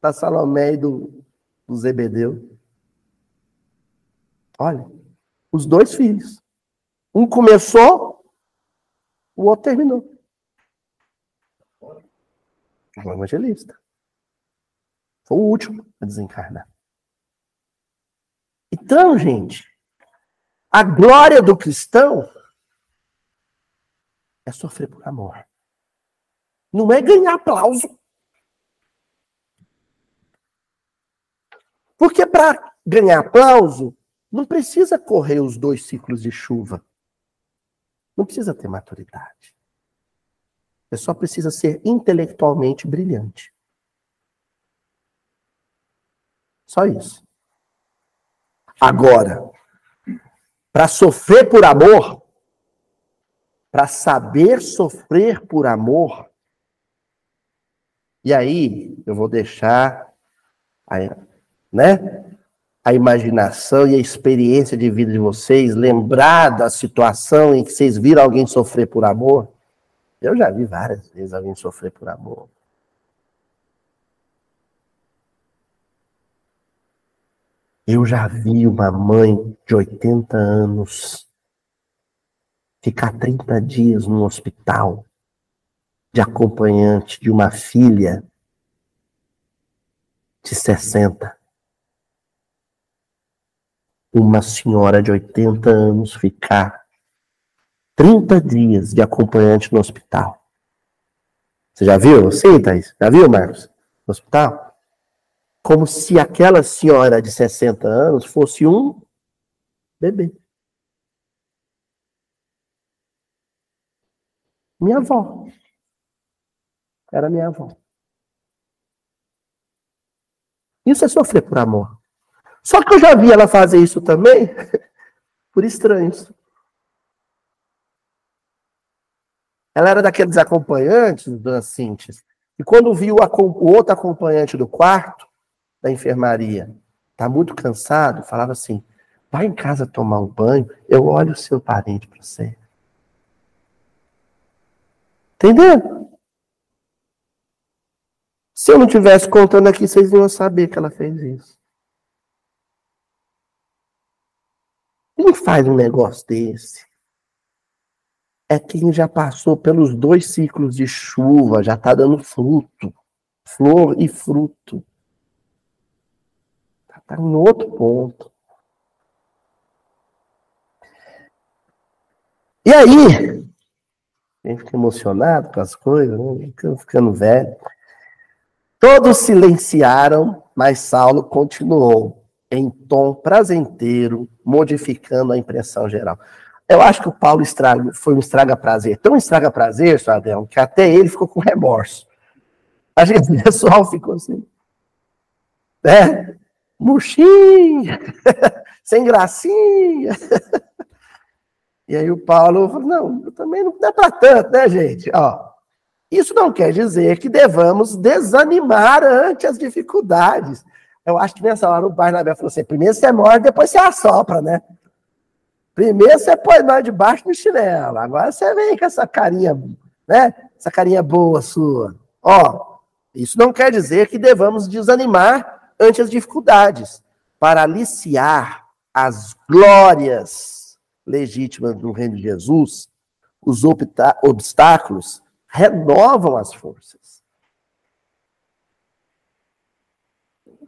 da Salomé e do, do Zebedeu. Olha, os dois filhos. Um começou, o outro terminou. O evangelista. Foi o último a desencarnar. Então, gente, a glória do cristão é sofrer por amor. Não é ganhar aplauso. Porque para ganhar aplauso, não precisa correr os dois ciclos de chuva. Não precisa ter maturidade. Você só precisa ser intelectualmente brilhante. Só isso. Agora, para sofrer por amor, para saber sofrer por amor, e aí eu vou deixar né? A imaginação e a experiência de vida de vocês, lembrar da situação em que vocês viram alguém sofrer por amor. Eu já vi várias vezes alguém sofrer por amor. Eu já vi uma mãe de 80 anos ficar 30 dias no hospital de acompanhante de uma filha de 60 uma senhora de 80 anos ficar 30 dias de acompanhante no hospital. Você já viu? Sim, Thaís. Já viu, Marcos? No hospital? Como se aquela senhora de 60 anos fosse um bebê. Minha avó. Era minha avó. Isso é sofrer por amor. Só que eu já vi ela fazer isso também (laughs) por estranhos. Ela era daqueles acompanhantes, dona Cintia, e quando viu o outro acompanhante do quarto, da enfermaria, tá muito cansado, falava assim: vai em casa tomar um banho, eu olho o seu parente para você. Entendeu? Se eu não tivesse contando aqui, vocês iam saber que ela fez isso. Quem faz um negócio desse é quem já passou pelos dois ciclos de chuva, já está dando fruto, flor e fruto. Está tá em outro ponto. E aí, a gente fica emocionado com as coisas, né? ficando velho. Todos silenciaram, mas Saulo continuou em tom prazenteiro, modificando a impressão geral. Eu acho que o Paulo estraga, foi um estraga-prazer. Tão estraga-prazer, Adel, que até ele ficou com remorso. A gente, (laughs) o pessoal ficou assim, né? Murchinha, (laughs) sem gracinha. E aí o Paulo falou, não, também não é para tanto, né, gente? Ó, isso não quer dizer que devamos desanimar ante as dificuldades. Eu acho que nessa hora o Barnabé falou assim: primeiro você morre, depois você assopra, né? Primeiro você põe nós debaixo do chinelo, agora você vem com essa carinha, né? Essa carinha boa sua. Ó, isso não quer dizer que devamos desanimar ante as dificuldades, para aliciar as glórias legítimas do reino de Jesus, os obstáculos renovam as forças.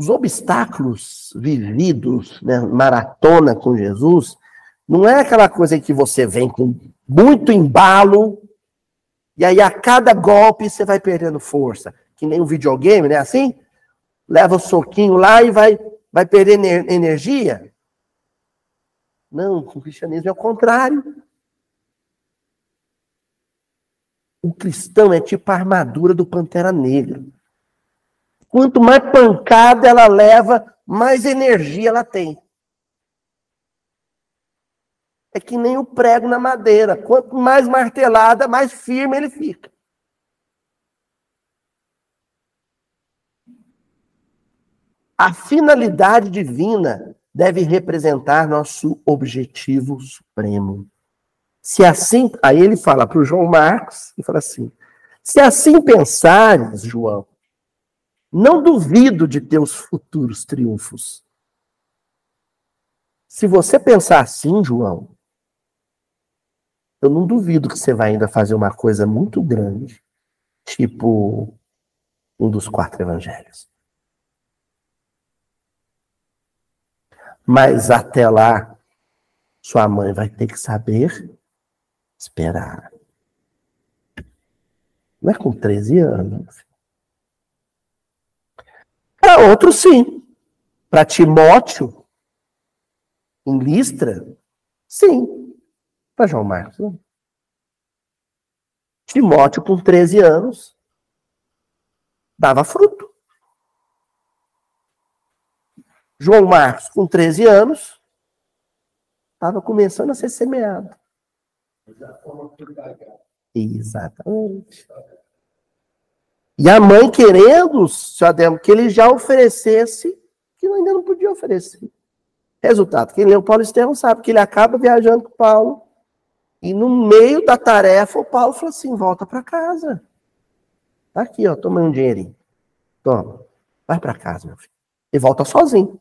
Os obstáculos vividos, né, maratona com Jesus, não é aquela coisa em que você vem com muito embalo e aí a cada golpe você vai perdendo força. Que nem um videogame, né? Assim? Leva o um soquinho lá e vai, vai perder energia. Não, o cristianismo é o contrário. O cristão é tipo a armadura do Pantera Negra. Quanto mais pancada ela leva, mais energia ela tem. É que nem o prego na madeira. Quanto mais martelada, mais firme ele fica. A finalidade divina deve representar nosso objetivo supremo. Se assim, aí ele fala para o João Marcos e fala assim: se assim pensares, João, não duvido de teus futuros triunfos. Se você pensar assim, João, eu não duvido que você vai ainda fazer uma coisa muito grande, tipo um dos quatro evangelhos. Mas até lá, sua mãe vai ter que saber esperar. Não é com 13 anos. Para outros, sim. Para Timóteo, em Listra, sim. Para João Marcos, não. Timóteo, com 13 anos, dava fruto. João Marcos, com 13 anos, estava começando a ser semeado. Exatamente. E a mãe querendo, seu Ademo, que ele já oferecesse, que ainda não podia oferecer. Resultado, quem leu Paulo Estevão sabe que ele acaba viajando com Paulo, e no meio da tarefa, o Paulo falou assim: volta para casa. Tá aqui, ó, toma um dinheirinho. Toma, vai para casa, meu filho. E volta sozinho.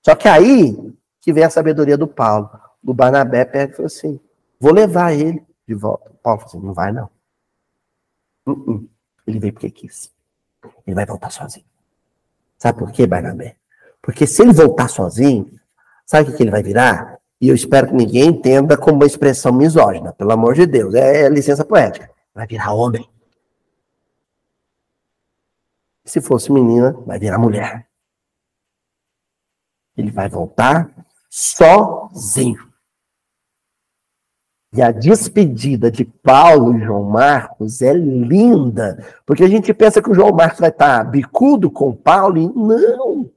Só que aí que vem a sabedoria do Paulo. O Barnabé pega e falou assim: Vou levar ele de volta. Paulo falou assim: não vai, não. Uh -uh. Ele veio porque quis. Ele vai voltar sozinho. Sabe por quê, Barnabé? Porque se ele voltar sozinho, sabe o que, ele vai virar? E eu espero que ninguém entenda como uma expressão misógina, pelo amor de Deus. É, é licença poética. Vai virar homem. Se fosse menina, vai virar mulher. Ele vai voltar sozinho. E a despedida de Paulo e João Marcos é linda, porque a gente pensa que o João Marcos vai estar bicudo com Paulo, e não.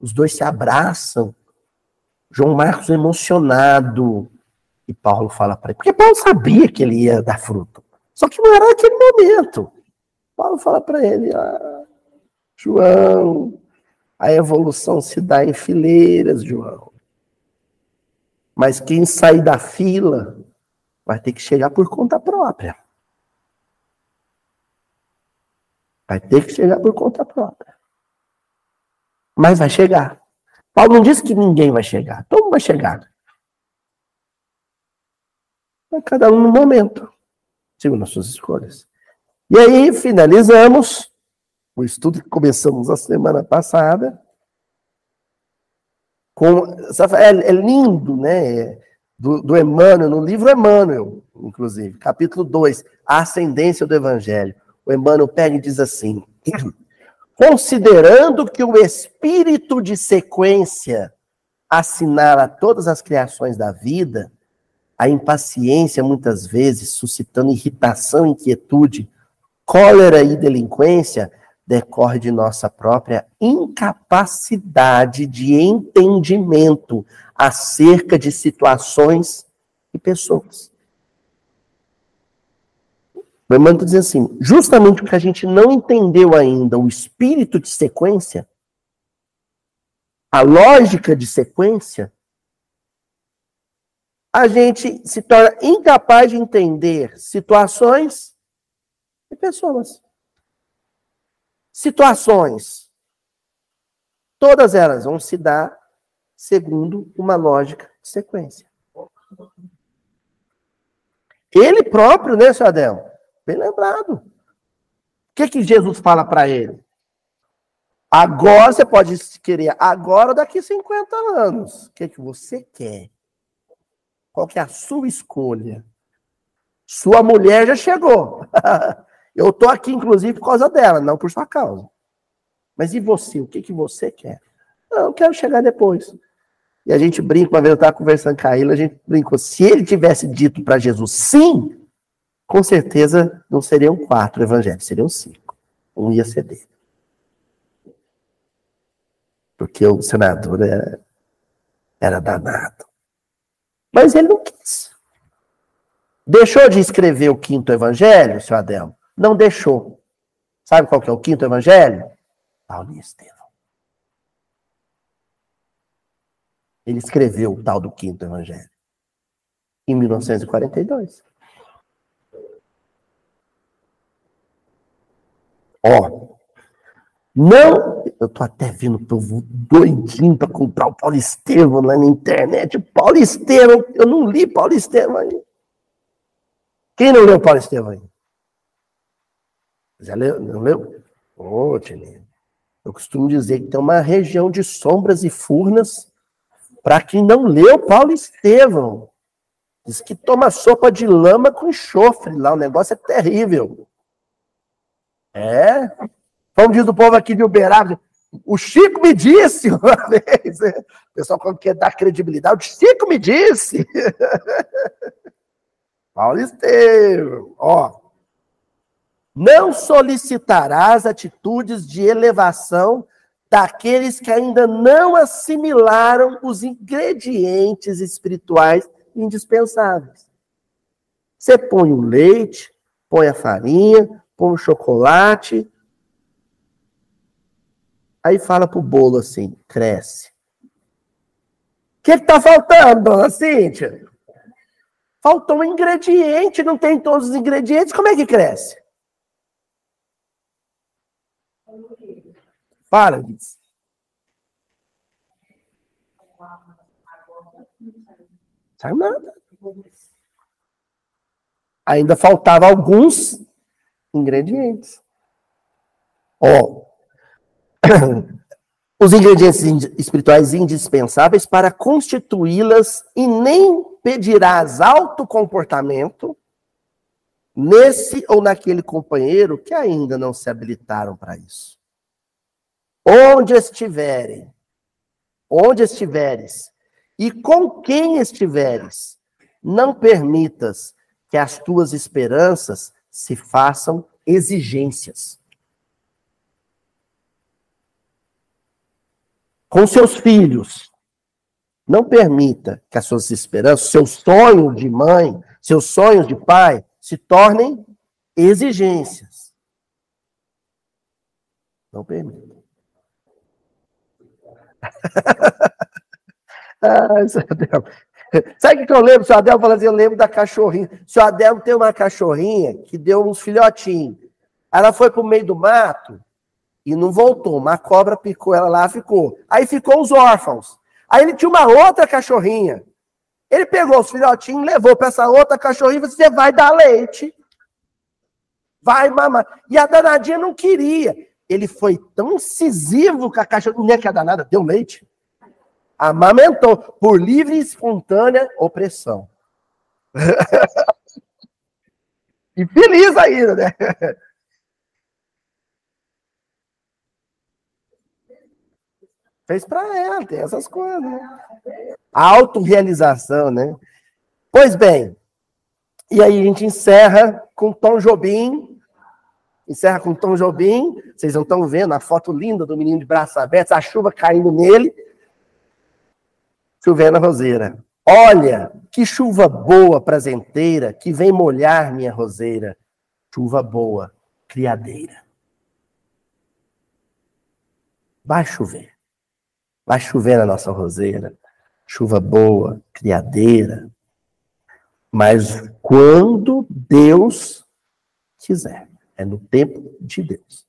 Os dois se abraçam. João Marcos emocionado. E Paulo fala para ele, porque Paulo sabia que ele ia dar fruto. Só que não era naquele momento. Paulo fala para ele, ah, João, a evolução se dá em fileiras, João. Mas quem sair da fila vai ter que chegar por conta própria. Vai ter que chegar por conta própria. Mas vai chegar. Paulo não disse que ninguém vai chegar. Todo mundo vai chegar. Mas cada um no momento, segundo as suas escolhas. E aí finalizamos o estudo que começamos a semana passada. Com, é, é lindo, né? Do, do Emmanuel, no livro Emmanuel, inclusive, capítulo 2, a ascendência do Evangelho. O Emmanuel pega e diz assim: (clears throat) considerando que o espírito de sequência assinala todas as criações da vida, a impaciência muitas vezes suscitando irritação, inquietude, cólera e delinquência decorre de nossa própria incapacidade de entendimento acerca de situações e pessoas. O Emmanuel está dizendo assim: justamente porque a gente não entendeu ainda o espírito de sequência, a lógica de sequência, a gente se torna incapaz de entender situações e pessoas situações. Todas elas vão se dar segundo uma lógica de sequência. Ele próprio, né, seu Adel? Bem lembrado. O que, que Jesus fala para ele? Agora você pode querer, agora daqui 50 anos. O que, que você quer? Qual que é a sua escolha? Sua mulher já chegou. (laughs) Eu estou aqui, inclusive, por causa dela, não por sua causa. Mas e você? O que, que você quer? Não, eu quero chegar depois. E a gente brinca, uma vez eu estava conversando com a Ilha, a gente brincou. Se ele tivesse dito para Jesus sim, com certeza não seriam quatro evangelhos, seriam cinco. Um ia ceder. Porque o senador era, era danado. Mas ele não quis. Deixou de escrever o quinto evangelho, seu Adelmo? não deixou. Sabe qual que é o quinto evangelho? Paulo e Estevão. Ele escreveu o tal do quinto evangelho. Em 1942. Ó, não, eu tô até vendo o povo doidinho para comprar o Paulo Estevão lá na internet. Paulo Estevão, eu não li Paulo Estevão ainda. Quem não leu Paulo Estevão ainda? Já leu? Não leu? Ô, oh. Eu costumo dizer que tem uma região de sombras e furnas para quem não leu Paulo Estevão. Diz que toma sopa de lama com enxofre lá, o negócio é terrível. É. Como diz o povo aqui de Uberaba, o Chico me disse uma (laughs) vez, né? o pessoal quando quer dar credibilidade, o Chico me disse. (laughs) Paulo Estevão, ó. Não solicitarás atitudes de elevação daqueles que ainda não assimilaram os ingredientes espirituais indispensáveis. Você põe o leite, põe a farinha, põe o chocolate. Aí fala pro bolo assim: cresce. O que está faltando, dona Cíntia? Faltou um ingrediente, não tem todos os ingredientes, como é que cresce? Para disso. Sai nada. Ainda faltava alguns ingredientes. Ó, (coughs) os ingredientes espirituais indispensáveis para constituí-las e nem pedirás alto comportamento nesse ou naquele companheiro que ainda não se habilitaram para isso. Onde estiverem, onde estiveres, e com quem estiveres, Não permitas que as tuas esperanças se façam exigências. Com seus filhos, não permita que as suas esperanças, seus sonhos de mãe, seus sonhos de pai, se tornem exigências. Não permita. (laughs) ah, Sabe o que eu lembro? Senhor Adelmo falando assim, eu lembro da cachorrinha. Senhor Adelmo tem uma cachorrinha que deu uns filhotinhos. Ela foi para o meio do mato e não voltou. Uma cobra picou ela lá, ficou. Aí ficou os órfãos. Aí ele tinha uma outra cachorrinha. Ele pegou os filhotinhos, levou para essa outra cachorrinha e disse: Você vai dar leite. Vai mamar. E a danadinha não queria. Ele foi tão incisivo com a cachorrinha, nem que a danada deu leite amamentou por livre e espontânea opressão. (laughs) e feliz ainda, né? Fez para ela, tem essas coisas, né? Autorrealização, né? Pois bem, e aí a gente encerra com Tom Jobim. Encerra com Tom Jobim. Vocês não estão vendo a foto linda do menino de braços abertos, a chuva caindo nele chovendo a roseira. Olha, que chuva boa, prazenteira, que vem molhar minha roseira. Chuva boa, criadeira. Vai chover. Vai chover na nossa roseira. Chuva boa, criadeira. Mas quando Deus quiser. É no tempo de Deus.